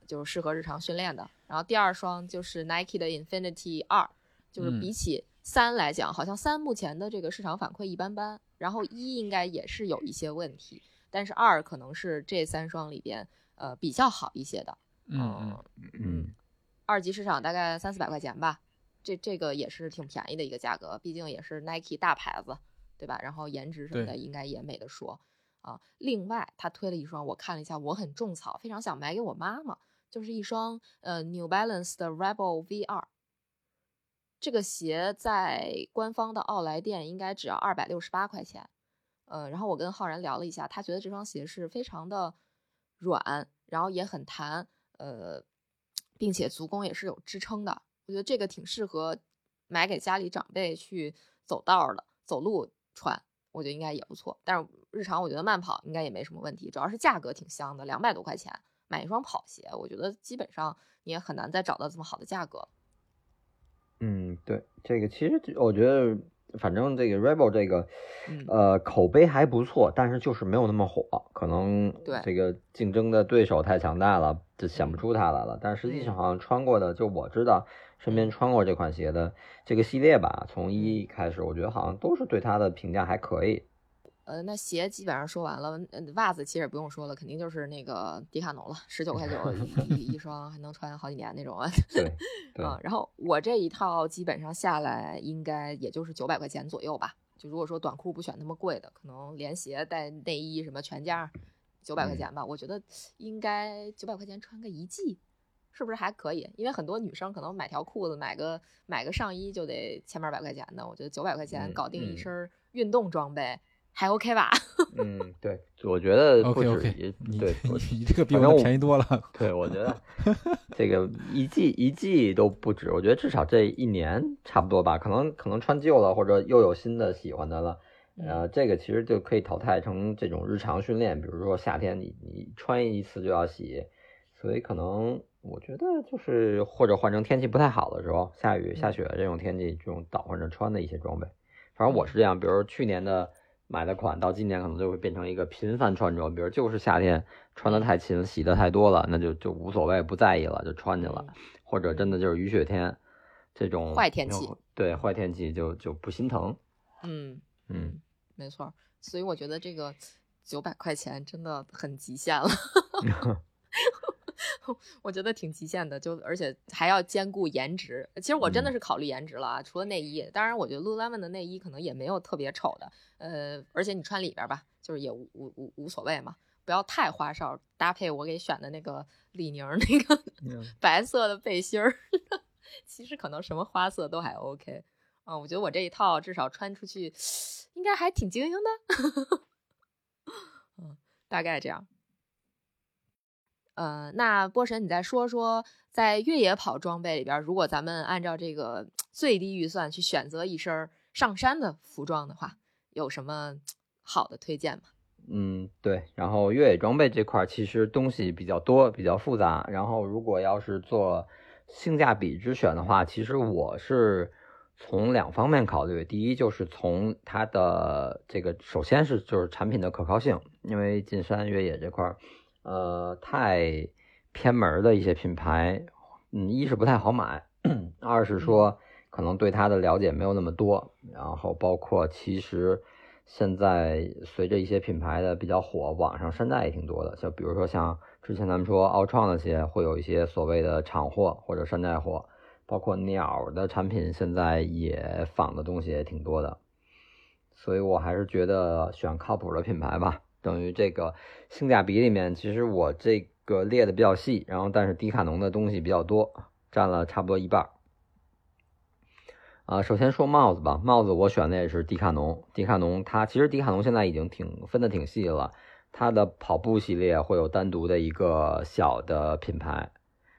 就是适合日常训练的。然后第二双就是 Nike 的 Infinity 二，就是嗯比起三来讲，好像三目前的这个市场反馈一般般，然后一应该也是有一些问题，但是二可能是这三双里边呃比较好一些的。嗯嗯，嗯，二级市场大概三四百块钱吧，这这个也是挺便宜的一个价格，毕竟也是 Nike 大牌子，对吧？然后颜值什么的应该也没得说啊。另外，他推了一双，我看了一下，我很种草，非常想买给我妈妈，就是一双呃 New Balance 的 Rebel V 二。这个鞋在官方的奥莱店应该只要二百六十八块钱，呃，然后我跟浩然聊了一下，他觉得这双鞋是非常的软，然后也很弹，呃，并且足弓也是有支撑的。我觉得这个挺适合买给家里长辈去走道的，走路穿，我觉得应该也不错。但是日常我觉得慢跑应该也没什么问题，主要是价格挺香的，两百多块钱买一双跑鞋，我觉得基本上你也很难再找到这么好的价格。嗯，对，这个其实我觉得，反正这个 Rebel 这个，嗯呃，口碑还不错，但是就是没有那么火，可能对这个竞争的对手太强大了，就想不出它来了。但实际上嗯好像穿过的，就我知道身边嗯穿过这款鞋的这个系列吧，从嗯一开始，我觉得好像都是对它的评价还可以。呃，那鞋基本上说完了，嗯，袜子其实也不用说了，肯定就是那个迪卡侬了，十九块九一一一双，还能穿好几年那种啊。<laughs> 啊，然后我这一套基本上下来应该也就是九百块钱左右吧。就如果说短裤不选那么贵的，可能连鞋带内衣什么全价九百块嗯钱吧。我觉得应该九百块钱穿个一季，是不是还可以？因为很多女生可能买条裤子、买个买个上衣就得千八百块钱的，我觉得九百块钱嗯搞定一嗯身运动装备还 OK 吧？<laughs> 嗯，对，我觉得不 OK 止 OK，也你对，<laughs> 我你你这个比我便宜多了。<laughs> 对，我觉得这个一季一季都不止，我觉得至少这一年差不多吧，可能可能穿旧了或者又有新的喜欢的了，呃，这个其实就可以淘汰成这种日常训练，比如说夏天你你穿一次就要洗，所以可能我觉得就是或者换成天气不太好的时候，下雨下雪这种天气，这种倒换着穿的一些装备。反正我是这样，比如去年的买的款，到今年可能就会变成一个频繁穿着，比如就是夏天穿的太勤，洗的太多了，那就就无所谓，不在意了，就穿去了。或者真的就是雨雪天这种坏天气，对坏天气就就不心疼。嗯嗯，没错。所以我觉得这个九百块钱真的很极限了。<laughs> <laughs> 我觉得挺极限的，就而且还要兼顾颜值。其实我真的是考虑颜值了啊，除了内衣，当然我觉得 Lululemon 的内衣可能也没有特别丑的。呃，而且你穿里边吧，就是也无无无无所谓嘛，不要太花哨。搭配我给选的那个李宁 <laughs> 那个白色的背心儿，<laughs> 其实可能什么花色都还 OK。嗯，我觉得我这一套至少穿出去应该还挺精英的。<laughs> 嗯，大概这样。呃，那波神，你再说说，在越野跑装备里边，如果咱们按照这个最低预算去选择一身上山的服装的话，有什么好的推荐吗？嗯，对。然后越野装备这块其实东西比较多，比较复杂。然后如果要是做性价比之选的话，其实我是从两方面考虑。第一就是从它的这个，首先是就是产品的可靠性，因为进山越野这块。呃，太偏门的一些品牌，嗯，一是不太好买，<clears throat> 二是说可能对它的了解没有那么多。然后包括其实现在随着一些品牌的比较火，网上山寨也挺多的。就比如说像之前咱们说奥创那些，会有一些所谓的厂货或者山寨货，包括鸟的产品现在也仿的东西也挺多的。所以我还是觉得选靠谱的品牌吧。等于这个性价比里面，其实我这个列的比较细，然后但是迪卡侬的东西比较多，占了差不多一半。啊，首先说帽子吧，帽子我选的也是迪卡侬。迪卡侬它其实迪卡侬现在已经挺分的挺细了，它的跑步系列会有单独的一个小的品牌，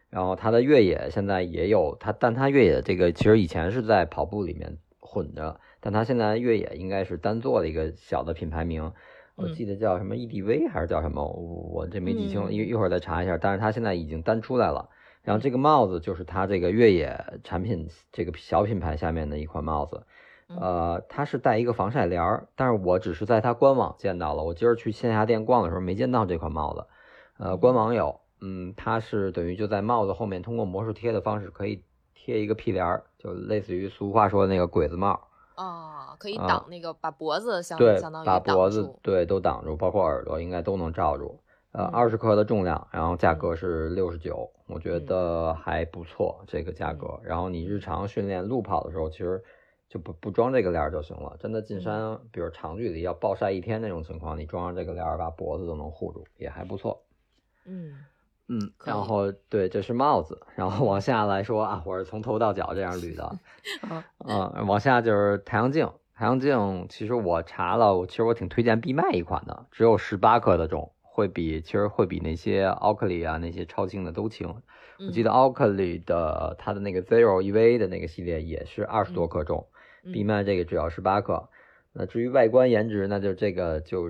然后它的越野现在也有它，但它越野这个其实以前是在跑步里面混着，但它现在越野应该是单做了一个小的品牌名。我记得叫什么 EDV 还是叫什么，我这没记清，一一会儿再查一下。但是它现在已经单出来了。然后这个帽子就是它这个越野产品这个小品牌下面的一款帽子，呃，它是带一个防晒帘儿，但是我只是在它官网见到了。我今儿去线下店逛的时候没见到这款帽子，呃，官网有，嗯，它是等于就在帽子后面通过魔术贴的方式可以贴一个屁帘儿，就类似于俗话说的那个鬼子帽。啊，可以挡那个，把脖子相相当于把脖子对都挡住，包括耳朵应该都能罩住。呃，二十克的重量，然后价格是六十九，我觉得还不错这个价格。然后你日常训练路跑的时候，其实就不不装这个帘就行了。真的进山，比如长距离要暴晒一天那种情况，你装上这个帘把脖子都能护住，也还不错。嗯。嗯，然后对，这是帽子，然后往下来说啊，我是从头到脚这样捋的，<laughs> 嗯，往下就是太阳镜，太阳镜其实我查了，我其实我挺推荐必麦一款的，只有十八克的重，会比其实会比那些奥克利啊那些超轻的都轻，我记得奥克利的它的那个 Zero EVA 的那个系列也是二十多克重，闭麦这个只要十八克。那至于外观颜值，那就这个就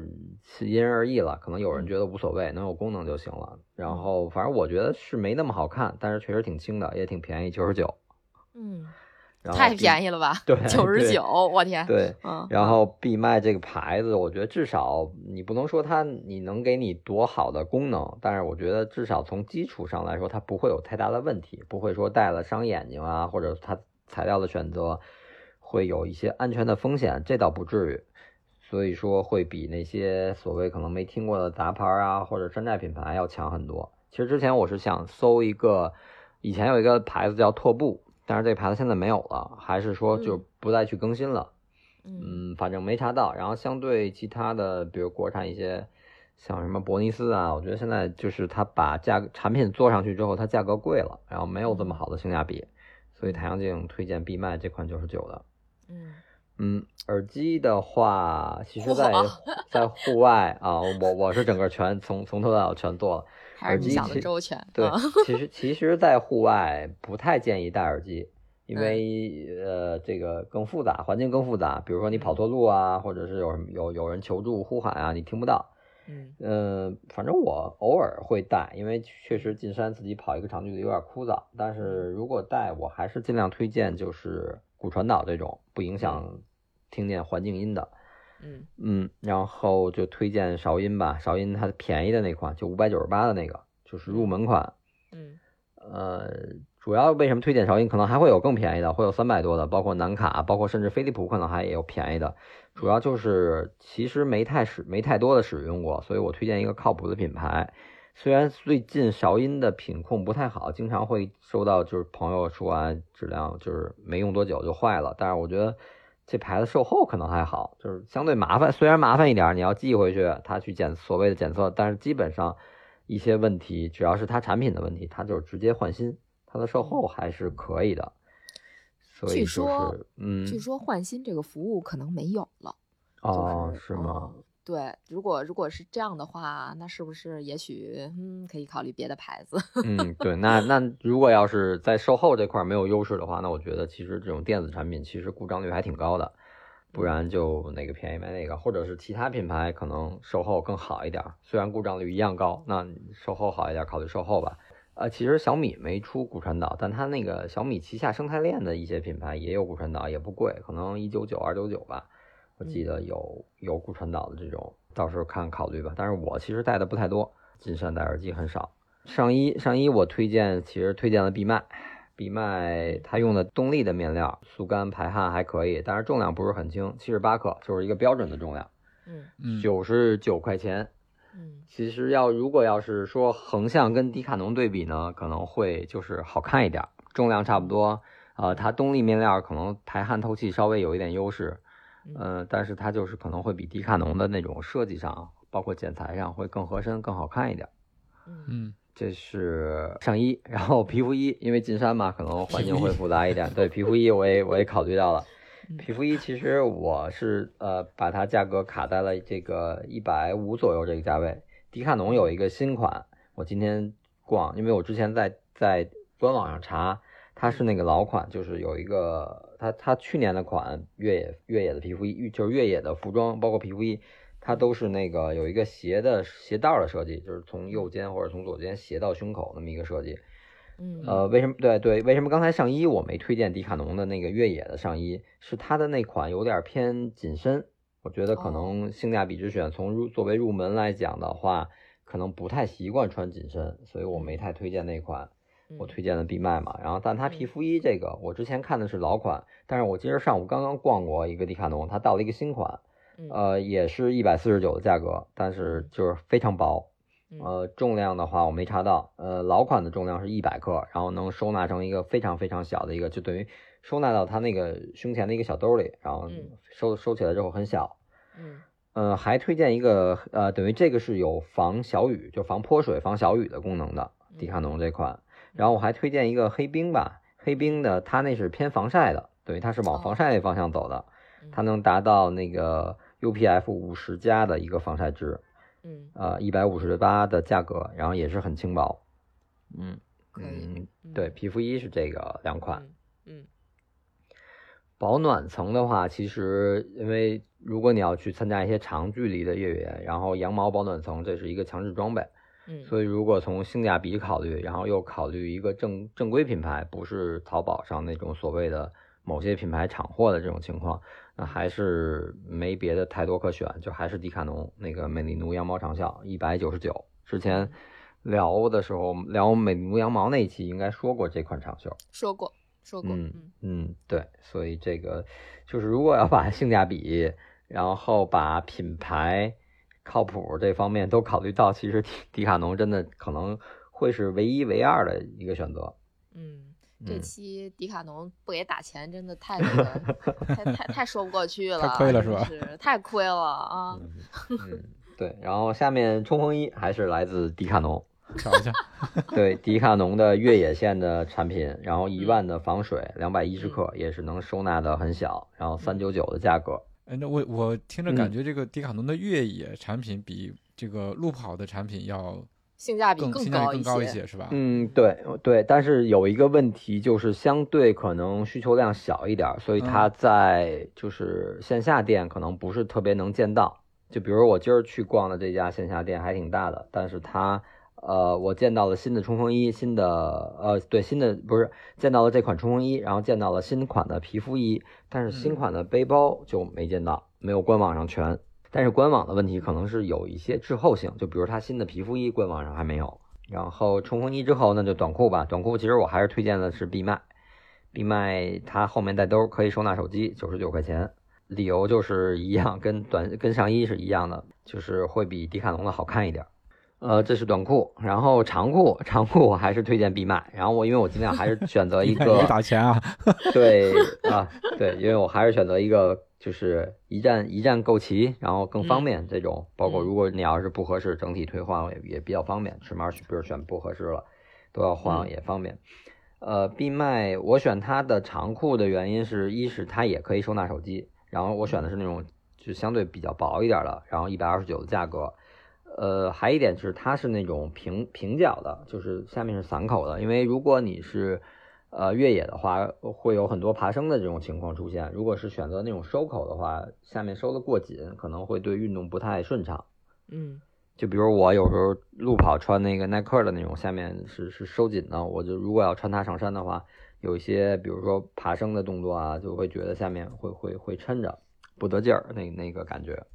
因人而异了。可能有人觉得无所谓，能有功能就行了。然后反正我觉得是没那么好看，但是确实挺轻的，也挺便宜，九十九。嗯，太便宜了吧？对，九十九，我天。对，嗯然后必麦这个牌子，我觉得至少你不能说它你能给你多好的功能，但是我觉得至少从基础上来说，它不会有太大的问题，不会说戴了伤眼睛啊，或者它材料的选择。会有一些安全的风险，这倒不至于，所以说会比那些所谓可能没听过的杂牌啊或者山寨品牌要强很多。其实之前我是想搜一个，以前有一个牌子叫拓步，但是这牌子现在没有了，还是说就不再去更新了。嗯，反正没查到。然后相对其他的，比如国产一些，像什么伯尼斯啊，我觉得现在就是它把价产品做上去之后，它价格贵了，然后没有这么好的性价比，所以太阳镜推荐必卖这款九十九的。嗯嗯，耳机的话，其实，在 <laughs> 在户外啊，我我是整个全从从头到脚全做了。耳机想的周全。对，其实其实，在户外不太建议戴耳机，因为呃这个更复杂，环境更复杂。比如说你跑错路啊，或者是有有有人求助呼喊啊，你听不到。嗯嗯，反正我偶尔会戴，因为确实进山自己跑一个长距离有点枯燥。但是如果戴，我还是尽量推荐就是骨传导这种不影响听见环境音的。嗯嗯，然后就推荐韶音吧，韶音它便宜的那款就五百九十八的那个，就是入门款。嗯呃，主要为什么推荐韶音？可能还会有更便宜的，会有三百多的，包括南卡，包括甚至飞利浦可能还也有便宜的。主要就是其实没太使没太多的使用过，所以我推荐一个靠谱的品牌。虽然最近韶音的品控不太好，经常会收到就是朋友说啊质量就是没用多久就坏了，但是我觉得这牌子售后可能还好，就是相对麻烦，虽然麻烦一点，你要寄回去，他去检所谓的检测，但是基本上一些问题，只要是他产品的问题，他就是直接换新，他的售后还是可以的。所以据就是说嗯，据说换新这个服务可能没有了。哦，就是是吗？嗯对，如果如果是这样的话，那是不是也许嗯可以考虑别的牌子？<laughs> 嗯，对，那那如果要是在售后这块儿没有优势的话，那我觉得其实这种电子产品其实故障率还挺高的，不然就哪个便宜买哪个，或者是其他品牌可能售后更好一点儿，虽然故障率一样高，那售后好一点儿，考虑售后吧。呃，其实小米没出骨传导，但它那个小米旗下生态链的一些品牌也有骨传导，也不贵，可能一九九、二九九吧。我记得有有骨传导的这种，到时候看考虑吧。但是我其实戴的不太多，金山戴耳机很少。上衣上衣我推荐，其实推荐了必麦，必麦它用的动力的面料，速干排汗还可以，但是重量不是很轻，七十八克就是一个标准的重量，嗯嗯，九十九块钱。嗯其实要如果要是说横向跟迪卡侬对比呢，可能会就是好看一点，重量差不多，呃，它动力面料可能排汗透气稍微有一点优势，嗯、但是它就是可能会比迪卡侬的那种设计上，包括剪裁上会更合身、更好看一点。嗯嗯这是上衣，然后皮肤衣，因为进山嘛，可能环境会复杂一点。对，皮肤衣我也我也考虑到了。<laughs> 嗯皮肤衣其实我是呃把它价格卡在了这个一百五左右这个价位。迪卡侬有一个新款，我今天逛，因为我之前在在官网上查，它是那个老款，就是有一个它它去年的款越野越野的皮肤衣，就是越野的服装，包括皮肤衣，它都是那个有一个斜的斜道的设计，就是从右肩或者从左肩斜到胸口那么一个设计。嗯呃，为什么？对对，为什么刚才上衣我没推荐迪卡侬的那个越野的上衣？是它的那款有点偏紧身，我觉得可能性价比之选，从入作为入门来讲的话，可能不太习惯穿紧身，所以我没太推荐那款。我推荐的闭麦嘛，然后但它皮肤衣这个，我之前看的是老款，但是我今儿上午刚刚逛过一个迪卡侬，它到了一个新款，嗯。呃，也是一百四十九的价格，但是就是非常薄，嗯。呃，重量的话我没查到，呃，老款的重量是一百克，然后能收纳成一个非常非常小的一个，就等于收纳到它那个胸前的一个小兜里，然后嗯。收收起来之后很小。嗯。呃，还推荐一个，呃，等于这个是有防小雨，就防泼水、防小雨的功能的迪卡侬这款。然后我还推荐一个黑冰吧，黑冰的它那是偏防晒的，对它是往防晒那方向走的，它能达到那个 UPF 五十加的一个防晒值。嗯呃，一百五十八的价格，然后也是很轻薄。嗯嗯，对，皮肤衣是这个两款。嗯保暖层的话，其实因为如果你要去参加一些长距离的越野，然后羊毛保暖层这是一个强制装备，嗯所以如果从性价比考虑，然后又考虑一个正正规品牌，不是淘宝上那种所谓的某些品牌厂货的这种情况，那还是没别的太多可选，就还是迪卡侬那个美丽奴羊毛长效一百九十九。之前聊的时候聊美丽奴羊毛那一期应该说过这款长袖。说过说过嗯嗯嗯，对，所以这个就是如果要把性价比，然后把品牌靠谱这方面都考虑到，其实迪迪卡侬真的可能会是唯一唯二的一个选择。嗯，这嗯期迪卡侬不给打钱，真的太那个太太太说不过去了，太亏了是吧是是太亏了啊！嗯，对，然后下面冲锋衣还是来自迪卡侬，<laughs> 瞧一下，对，迪卡侬的越野线的产品，然后一万的防水，两百一十克，也是能收纳的很小，然后三九九的价格。哎，那我我听着嗯感觉这个迪卡侬的越野产品比这个路跑的产品要性价比更性价比高更高一些。是吧？嗯，对对，但是有一个问题就是相对可能需求量小一点儿，所以它嗯在就是线下店可能不是特别能见到。就比如我今儿去逛的这家线下店还挺大的，但是它呃，我见到了新的冲锋衣，新的呃对新的不是见到了这款冲锋衣，然后见到了新款的皮肤衣，但是新嗯款的背包就没见到，没有官网上全。但是官网的问题可能是有一些滞后性，就比如它新的皮肤衣官网上还没有。然后冲锋衣之后，那就短裤吧。短裤其实我还是推荐的是必麦，必麦它后面带兜，可以收纳手机，九十九块钱。理由就是一样，跟短跟上衣是一样的，就是会比迪卡侬的好看一点。呃，这是短裤，然后长裤，长裤我还是推荐必麦。然后我因为我尽量还是选择 <laughs> 一也个打钱啊，对啊，对，因为我还是选择一个就是一站一站购齐，然后更方便这种。包括嗯如果你要是不合适，整体退换也也比较方便。尺码比如选不合适了，都要换嗯也方便。呃，闭麦我选它的长裤的原因是一是它也可以收纳手机，然后我选的是那种就相对比较薄一点的，然后一百二十九的价格。呃，还一点是它是那种平平角的，就是下面是散口的，因为如果你是呃越野的话，会有很多爬升的这种情况出现。如果是选择那种收口的话，下面收的过紧，可能会对运动不太顺畅。嗯就比如我有时候路跑穿那个耐克的那种，下面是是收紧的，我就如果要穿它上山的话，有一些比如说爬升的动作啊，就会觉得下面会会会抻着，不得劲儿，那那个感觉。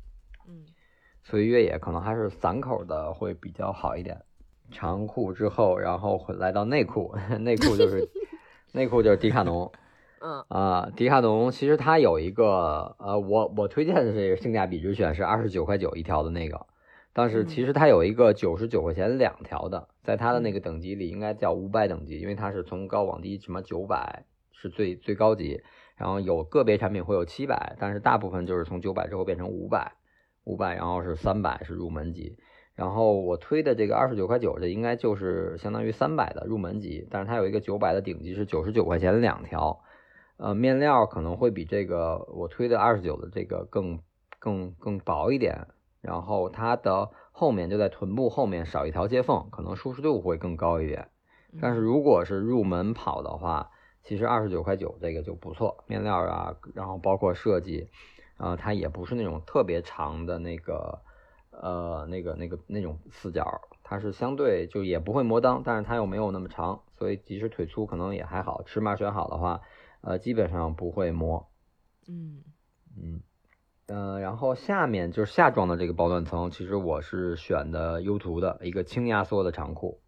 嗯所以越野可能还是散口的会比较好一点。长裤之后，然后会来到内裤，<laughs> 内裤就是 <laughs> 内裤就是迪卡侬。<laughs> 嗯。啊、迪卡侬其实它有一个呃，我我推荐的是性价比之选是二十九块九一条的那个，但是其实它有一个九十九块钱两条的，在它的那个等级里应该叫五百等级，因为它是从高往低，什么九百是最最高级，然后有个别产品会有七百，但是大部分就是从九百之后变成五百，五百然后是三百是入门级，然后我推的这个二十九块九，这应该就是相当于三百的入门级，但是它有一个九百的顶级是九十九块钱两条，呃，面料可能会比这个我推的二十九的这个更更更薄一点，然后它的后面就在臀部后面少一条接缝，可能舒适度会更高一点。但是。如果是入门跑的话，其实二十九块九这个就不错，面料啊，然后包括设计，呃，它也不是那种特别长的那个，呃，那个那个那种四角，它是相对就也不会磨裆，但是它又没有那么长，所以即使腿粗可能也还好，尺码选好的话，呃，基本上不会磨。嗯嗯，呃，然后下面就是下装的这个保暖层，其实我是选的优图的一个轻压缩的长裤，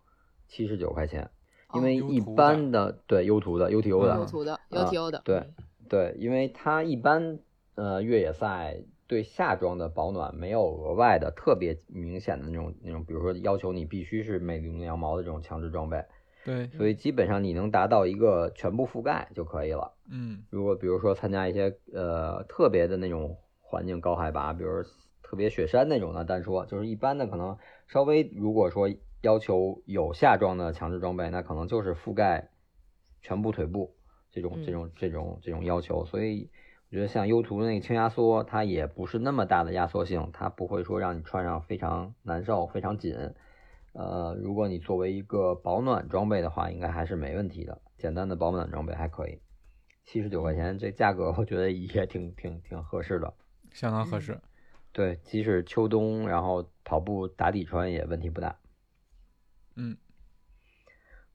七十九块钱，因为一般的对优图的 UTO 的，有图的啊 UTO 的，对嗯对，因为它一般呃越野赛对夏装的保暖没有额外的特别明显的那种那种，比如说要求你必须是美菱羊毛的这种强制装备，对，所以基本上你能达到一个全部覆盖就可以了。嗯如果比如说参加一些呃特别的那种环境高海拔，比如特别雪山那种的单说，就是一般的可能稍微如果说要求有夏装的强制装备，那可能就是覆盖全部腿部这种这种这种这种要求。所以我觉得像优图那个轻压缩，它也不是那么大的压缩性，它不会说让你穿上非常难受、非常紧。呃，如果你作为一个保暖装备的话，应该还是没问题的，简单的保暖装备还可以。七十九块钱这价格，我觉得也挺挺挺合适的。相当合适。对，即使秋冬，然后跑步打底穿也问题不大。嗯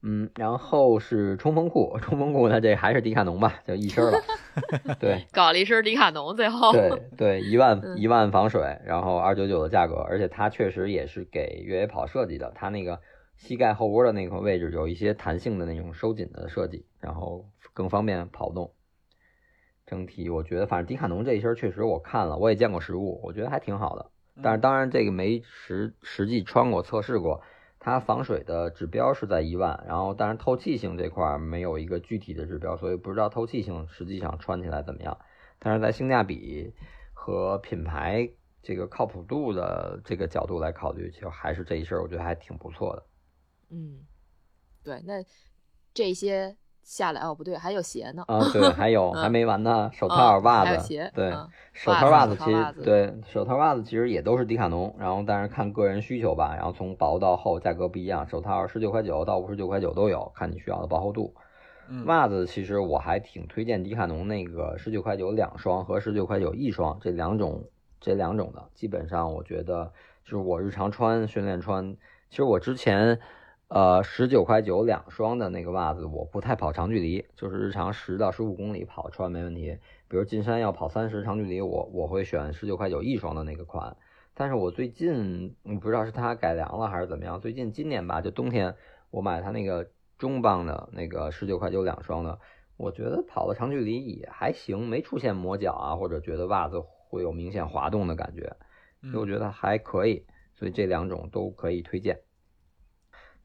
嗯，然后是冲锋裤，冲锋裤呢，这还是迪卡侬吧，就一身了。<laughs> 对搞了一身迪卡侬，最后对对，一万嗯一万防水，然后二九九的价格，而且它确实也是给越野跑设计的，它那个膝盖后窝的那个位置有一些弹性的那种收紧的设计，然后更方便跑动。整体我觉得，反正迪卡侬这一身确实我看了，我也见过实物，我觉得还挺好的。但是当然这个没实实际穿过测试过，它防水的指标是在一万，然后但是透气性这块没有一个具体的指标，所以不知道透气性实际上穿起来怎么样。但是在性价比和品牌这个靠谱度的这个角度来考虑，就还是这一身我觉得还挺不错的。嗯，对，那这些下来哦，不对，还有鞋呢。啊，对，还有 <laughs> 嗯还没完呢，手套、嗯袜子，还有鞋，对，嗯手套、袜子其实对手套、袜子其实也都是迪卡侬，然后但是看个人需求吧，然后从薄到厚价格不一样，手套十九块九到五十九块九都有，看你需要的薄厚度。嗯袜子其实我还挺推荐迪卡侬那个十九块九两双和十九块九一双这两种这两种的，基本上我觉得就是我日常穿、训练穿。其实我之前呃十九块九两双的那个袜子，我不太跑长距离，就是日常十到十五公里跑穿没问题。比如进山要跑三十长距离，我我会选十九块九一双的那个款。但是我最近我不知道是它改良了还是怎么样，最近今年吧，就冬天我买它那个中磅的那个十九块九两双的，我觉得跑了长距离也还行，没出现磨脚啊，或者觉得袜子会有明显滑动的感觉，所以我觉得还可以，所以这两种都可以推荐。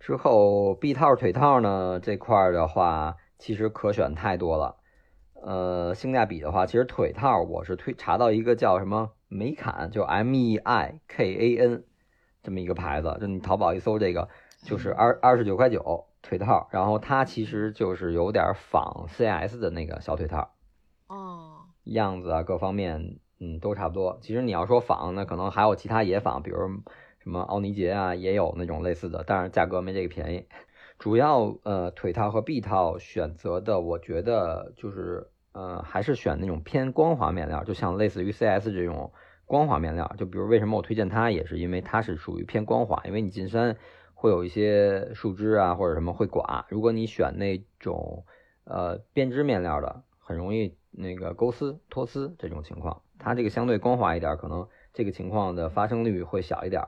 之后臂套、腿套呢这块的话，其实可选太多了。呃，性价比的话，其实腿套我是推查到一个叫什么美坎，就 M E I K A N 这么一个牌子，就你淘宝一搜这个，就是二二十九块九腿套，然后它其实就是有点仿 CS 的那个小腿套，哦，样子啊各方面，嗯，都差不多。其实你要说仿，那可能还有其他也仿，比如什么奥尼杰啊，也有那种类似的，但是价格没这个便宜。主要呃腿套和臂套选择的，我觉得就是呃还是选那种偏光滑面料，就像类似于 CS 这种光滑面料。就比如为什么我推荐它，也是因为它是属于偏光滑，因为你进山会有一些树枝啊或者什么会刮，如果你选那种呃编织面料的，很容易那个钩丝脱丝这种情况。它这个相对光滑一点，可能这个情况的发生率会小一点。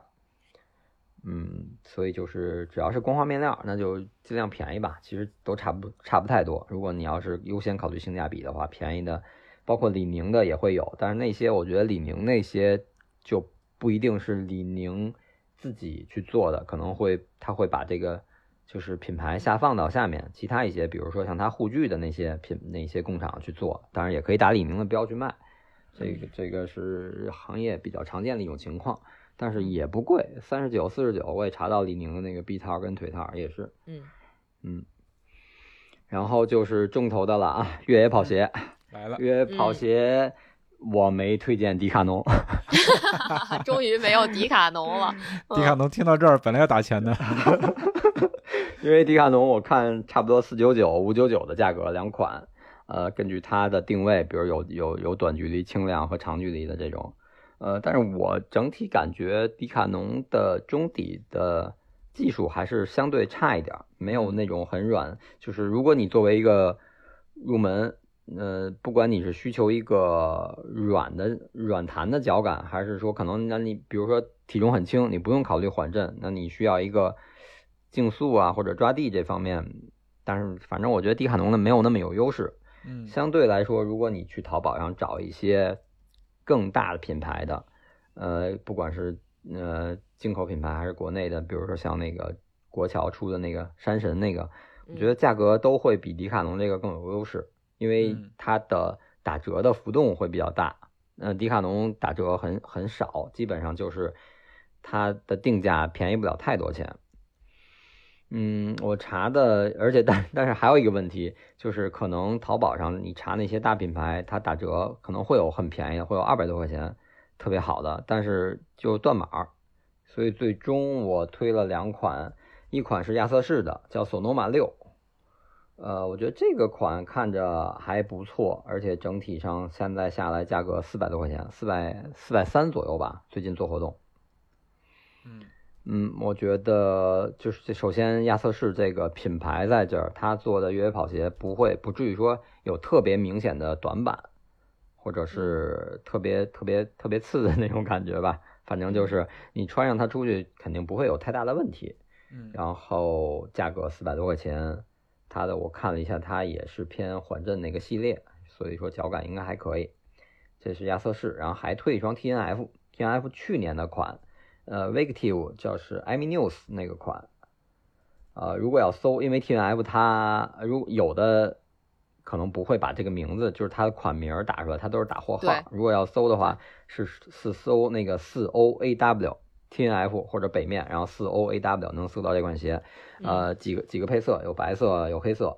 嗯，所以就是只要是光滑面料，那就尽量便宜吧。其实都差不差不太多。如果你要是优先考虑性价比的话，便宜的包括李宁的也会有，但是那些我觉得李宁那些就不一定是李宁自己去做的，可能会他会把这个就是品牌下放到下面，其他一些比如说像他护具的那些品那些工厂去做，当然也可以打李宁的标去卖。这个这个是行业比较常见的一种情况。但是也不贵，三十九、四十九，我也查到李宁的那个臂套跟腿套也是，嗯嗯，然后就是重头的了啊，越野跑鞋，来了，越野跑鞋我没推荐迪卡侬 <laughs> <laughs> 终于没有迪卡侬了。迪卡侬听到这儿本来要打钱的，<laughs> 因为迪卡侬我看差不多四九九、五九九的价格两款，呃，根据它的定位，比如有有有短距离轻量和长距离的这种。呃，但是我整体感觉迪卡侬的中底的技术还是相对差一点，没有那种很软。就是如果你作为一个入门，呃，不管你是需求一个软的软弹的脚感，还是说可能那你比如说体重很轻，你不用考虑缓震，那你需要一个竞速啊或者抓地这方面，但是反正我觉得迪卡侬的没有那么有优势。嗯相对来说，如果你去淘宝上找一些更大的品牌的，呃，不管是呃进口品牌还是国内的，比如说像那个国桥出的那个山神那个，我觉得价格都会比迪卡侬这个更有优势，因为嗯它的打折的浮动会比较大。呃，迪卡侬打折很很少，基本上就是它的定价便宜不了太多钱。嗯，我查的，而且但但是还有一个问题，就是可能淘宝上你查那些大品牌，它打折可能会有很便宜的，会有二百多块钱，特别好的，但是就断码，所以最终我推了两款，一款是亚瑟士的，叫索诺玛六，呃，我觉得这个款看着还不错，而且整体上现在下来价格四百多块钱，四百四百三左右吧，最近做活动。嗯。嗯，我觉得就是这首先亚瑟士这个品牌在这儿，它做的越野跑鞋不会不至于说有特别明显的短板，或者是特别特别特别次的那种感觉吧。反正就是你穿上它出去肯定不会有太大的问题。嗯然后价格四百多块钱，它的我看了一下，它也是偏缓震那个系列，所以说脚感应该还可以。这是亚瑟士，然后还退一双 T N F，T N F 去年的款。呃，Victive 就是 a m i News 那个款，呃，如果要搜，因为 T N F 它如有的可能不会把这个名字，就是它的款名打出来，它都是打货号。如果要搜的话，是是搜那个四 O A W T N F 或者北面，然后四 O A W 能搜到这款鞋。呃，几个几个配色，有白色，有黑色。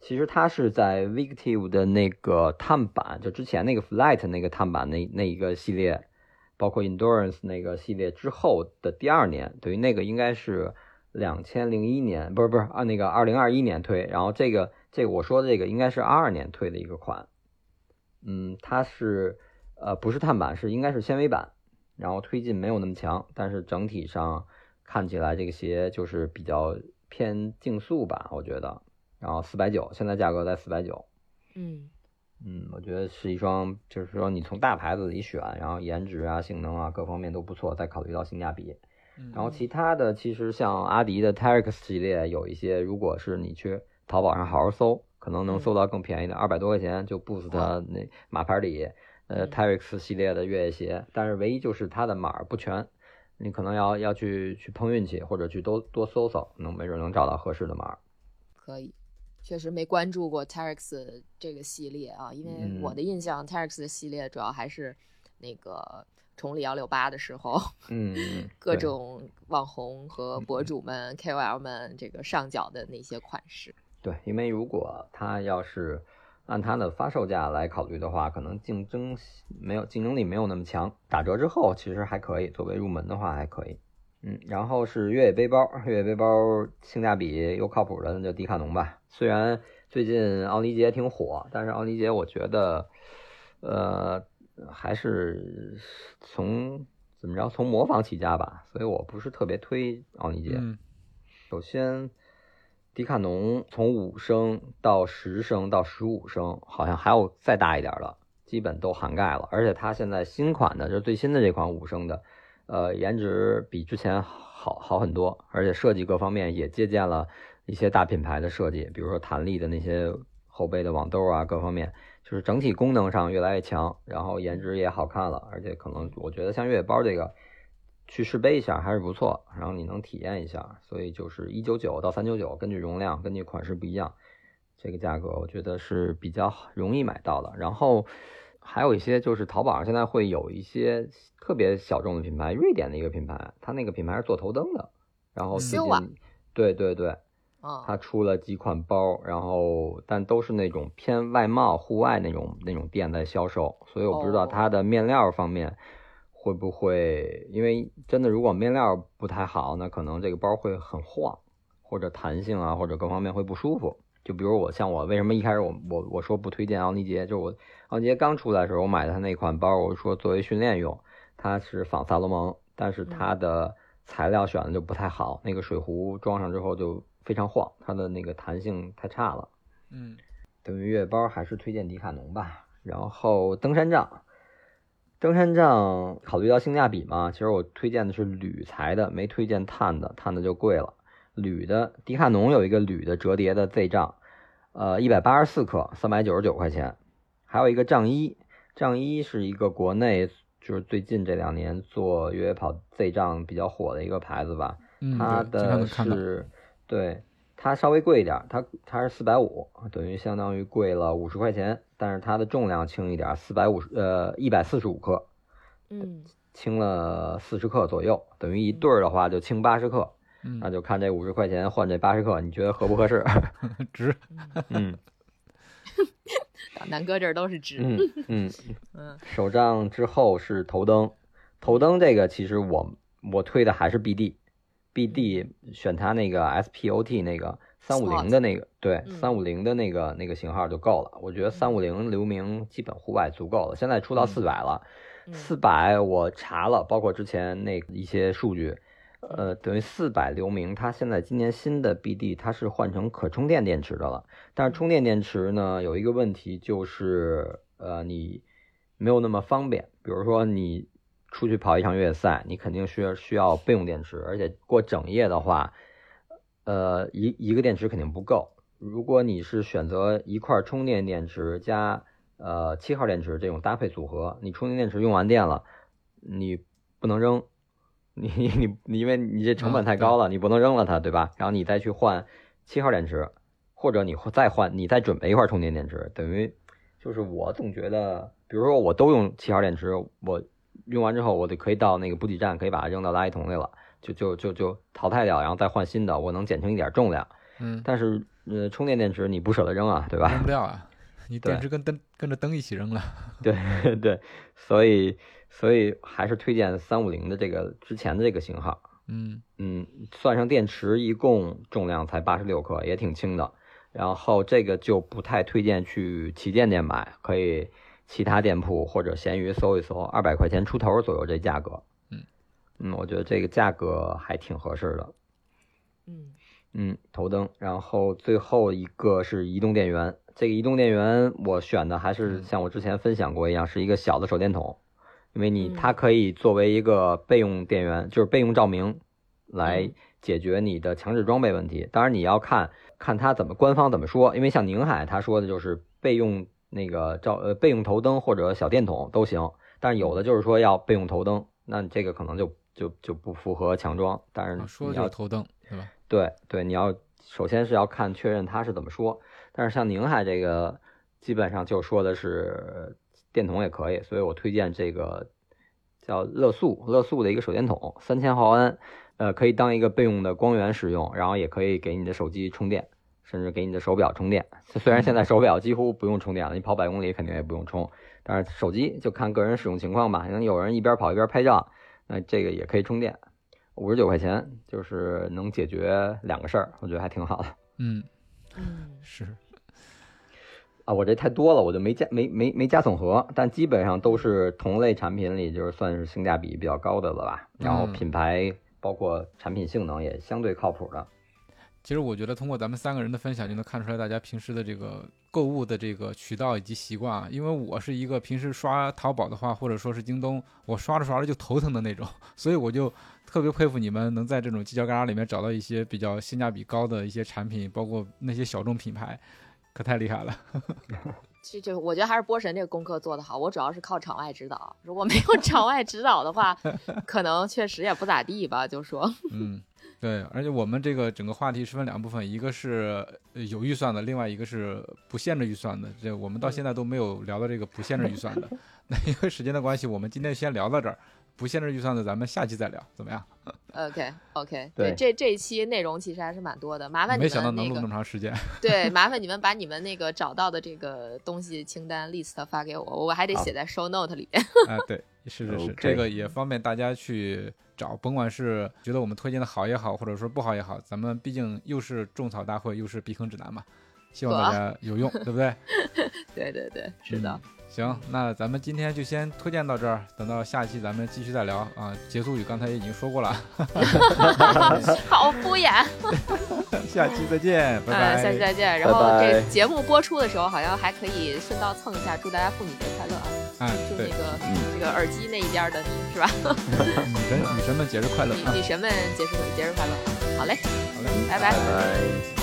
其实它是在 Victive 的那个碳板，就之前那个 Flight 那个碳板那那一个系列，包括 Endurance 那个系列之后的第二年，等于那个应该是两千零一年，不是不是啊，那个二零二一年推，然后这个这个我说的这个应该是二二年推的一个款，嗯，它是呃不是碳板，是应该是纤维板，然后推进没有那么强，但是整体上看起来这个鞋就是比较偏竞速吧，我觉得。然后四百九，现在价格在四百九。嗯嗯，我觉得是一双，就是说你从大牌子里选，然后颜值啊、性能啊各方面都不错，再考虑到性价比。然后其他的，其实像阿迪的 Terrex 系列有一些，如果是你去淘宝上好好搜，可能能搜到更便宜的，二百多块钱就 Boost 那马牌里，呃 Terrex 系列的越野鞋。但是唯一就是它的码不全，你可能要要去去碰运气，或者去多多搜搜，能没准能找到合适的码。可以。确实没关注过 Terrex 这个系列啊，因为我的印象 Terrex 的系列主要还是那个崇礼幺六八的时候，嗯，<laughs> 各种网红和博主们、KOL 们这个上脚的那些款式。对，因为如果它要是按它的发售价来考虑的话，可能竞争没有竞争力没有那么强，打折之后其实还可以，作为入门的话还可以。嗯，然后是越野背包，越野背包性价比又靠谱的，那就迪卡侬吧。虽然最近奥尼杰挺火，但是奥尼杰我觉得，呃，还是从怎么着从模仿起家吧，所以我不是特别推奥尼杰。首先，迪卡侬从五升到十升到十五升，好像还有再大一点的，基本都涵盖了。而且它现在新款的，就是最新的这款五升的。呃，颜值比之前好好很多，而且设计各方面也借鉴了一些大品牌的设计，比如说弹力的那些后背的网兜啊，各方面就是整体功能上越来越强，然后颜值也好看了，而且可能我觉得像越野包这个去试背一下还是不错，然后你能体验一下，所以就是一九九到三九九，根据容量、根据款式不一样，这个价格我觉得是比较容易买到的，然后。还有一些就是淘宝上现在会有一些特别小众的品牌，瑞典的一个品牌，它那个品牌是做头灯的，然后最近，对对对，它出了几款包，然后但都是那种偏外贸、户外那种那种店在销售，所以我不知道它的面料方面会不会，因为真的如果面料不太好，那可能这个包会很晃，或者弹性啊，或者各方面会不舒服。就比如我像我为什么一开始我我我说不推荐奥尼杰，就是我奥尼杰刚出来的时候，我买的他那款包，我说作为训练用，它是仿萨洛蒙，但是它的材料选的就不太好，那个水壶装上之后就非常晃，它的那个弹性太差了。嗯，等于越野包还是推荐迪卡侬吧。然后登山杖，登山杖考虑到性价比嘛，其实我推荐的是铝材的，没推荐碳的，碳的就贵了。铝的迪卡侬有一个铝的折叠的 Z 杖，呃，一百八十四克，三百九十九块钱。还有一个杖一，杖一是一个国内就是最近这两年做越野跑 Z 杖比较火的一个牌子吧。它的是，对，它稍微贵一点，它它是四百五，等于相当于贵了五十块钱。但是它的重量轻一点，四百五十呃一百四十五克，嗯，轻了四十克左右，等于一对儿的话就轻八十克。那就看这五十块钱换这八十克，你觉得合不合适？<laughs> 值。<laughs> 嗯，南哥这儿都是值。嗯嗯 <laughs> 嗯。手杖之后是头灯，头灯这个其实我我推的还是 BD，BD 选它那个 SPOT 那个三五零的那个，对，三五零的那个那个型号就够了。我觉得三五零流明基本户外足够了。现在出到四百了，四百我查了，包括之前那一些数据。呃，等于四百流明，它现在今年新的 BD 它是换成可充电电池的了。但是充电电池呢，有一个问题就是，呃，你没有那么方便。比如说你出去跑一场越野赛，你肯定需要需要备用电池，而且过整夜的话，呃，一一个电池肯定不够。如果你是选择一块充电电池加呃七号电池这种搭配组合，你充电电池用完电了，你不能扔。你 <laughs> 你你，因为你这成本太高了，你不能扔了它，对吧？然后你再去换七号电池，或者你再换，你再准备一块充电电池，等于就是我总觉得，比如说我都用七号电池，我用完之后，我就可以到那个补给站，可以把它扔到垃圾桶里了，就就就就淘汰掉，然后再换新的，我能减轻一点重量。嗯。但是呃，充电电池你不舍得扔啊，对吧？扔不掉啊，你电池跟灯跟着灯一起扔了。<laughs> 对对，所以所以还是推荐三五零的这个之前的这个型号。嗯嗯，算上电池，一共重量才八十六克，也挺轻的。然后这个就不太推荐去旗舰店买，可以其他店铺或者闲鱼搜一搜，二百块钱出头左右这价格。嗯嗯，我觉得这个价格还挺合适的。嗯嗯，头灯，然后最后一个是移动电源。这个移动电源我选的还是嗯像我之前分享过一样，是一个小的手电筒，因为你嗯它可以作为一个备用电源，就是备用照明，来嗯解决你的强制装备问题。当然你要看看它怎么官方怎么说，因为像宁海他说的就是备用那个照呃备用头灯或者小电筒都行，但是有的就是说要备用头灯，那这个可能就就就不符合强装。但是你要就是头灯，对吧？对对，你要首先是要看确认他是怎么说，但是像宁海这个基本上就说的是电筒也可以，所以我推荐这个叫乐速乐速的一个手电筒，三千毫安，呃，可以当一个备用的光源使用，然后也可以给你的手机充电，甚至给你的手表充电。虽然现在手表几乎不用充电了，你跑百公里肯定也不用充，但是手机就看个人使用情况吧，可能有人一边跑一边拍照，那这个也可以充电。五十九块钱，就是能解决两个事儿，我觉得还挺好的嗯，嗯是。啊。我这太多了，我就没加没没没加总和，但基本上都是同类产品里就是算是性价比比较高的了吧。然后嗯品牌包括产品性能也相对靠谱的。其实我觉得通过咱们三个人的分享，就能看出来大家平时的这个购物的这个渠道以及习惯啊。因为我是一个平时刷淘宝的话，或者说是京东，我刷着刷着就头疼的那种，所以我就特别佩服你们能在这种犄角旮旯里面找到一些比较性价比高的一些产品，包括那些小众品牌，可太厉害了。<laughs> 这就，我觉得还是波神这个功课做得好。我主要是靠场外指导，如果没有场外指导的话，<laughs> 可能确实也不咋地吧。就说，嗯，对，而且我们这个整个话题是分两部分，一个是呃有预算的，另外一个是不限制预算的。这我们到现在都没有聊到这个不限制预算的。<laughs> 那因为时间的关系，我们今天先聊到这儿。不限制预算的，咱们下期再聊，怎么样？OK OK，<laughs> 对这这一期内容其实还是蛮多的，麻烦你没想到们能录那么长时间。<laughs> 对，麻烦你们把你们那个找到的这个东西清单 list 发给我，我还得写在 <laughs> show note 里面。哎，对，是是是这个也方便大家去找，甭管是觉得我们推荐的好也好，或者说不好也好，咱们毕竟又是种草大会，又是避坑指南嘛，希望大家有用，对不对？对对对，是的。行，那咱们今天就先推荐到这儿，等到下期咱们继续再聊啊。结束语刚才也已经说过了 <laughs> <laughs> 好敷衍。<laughs> 下期再见，拜拜。嗯，下期再见。然后这节目播出的时候，好像还可以顺道蹭一下，祝大家妇女节快乐啊！哎，对祝那，个嗯这个耳机那一边的你是吧？女神女神们节日快乐啊！女女神们节日节日快乐！好嘞，好嘞，拜拜拜拜。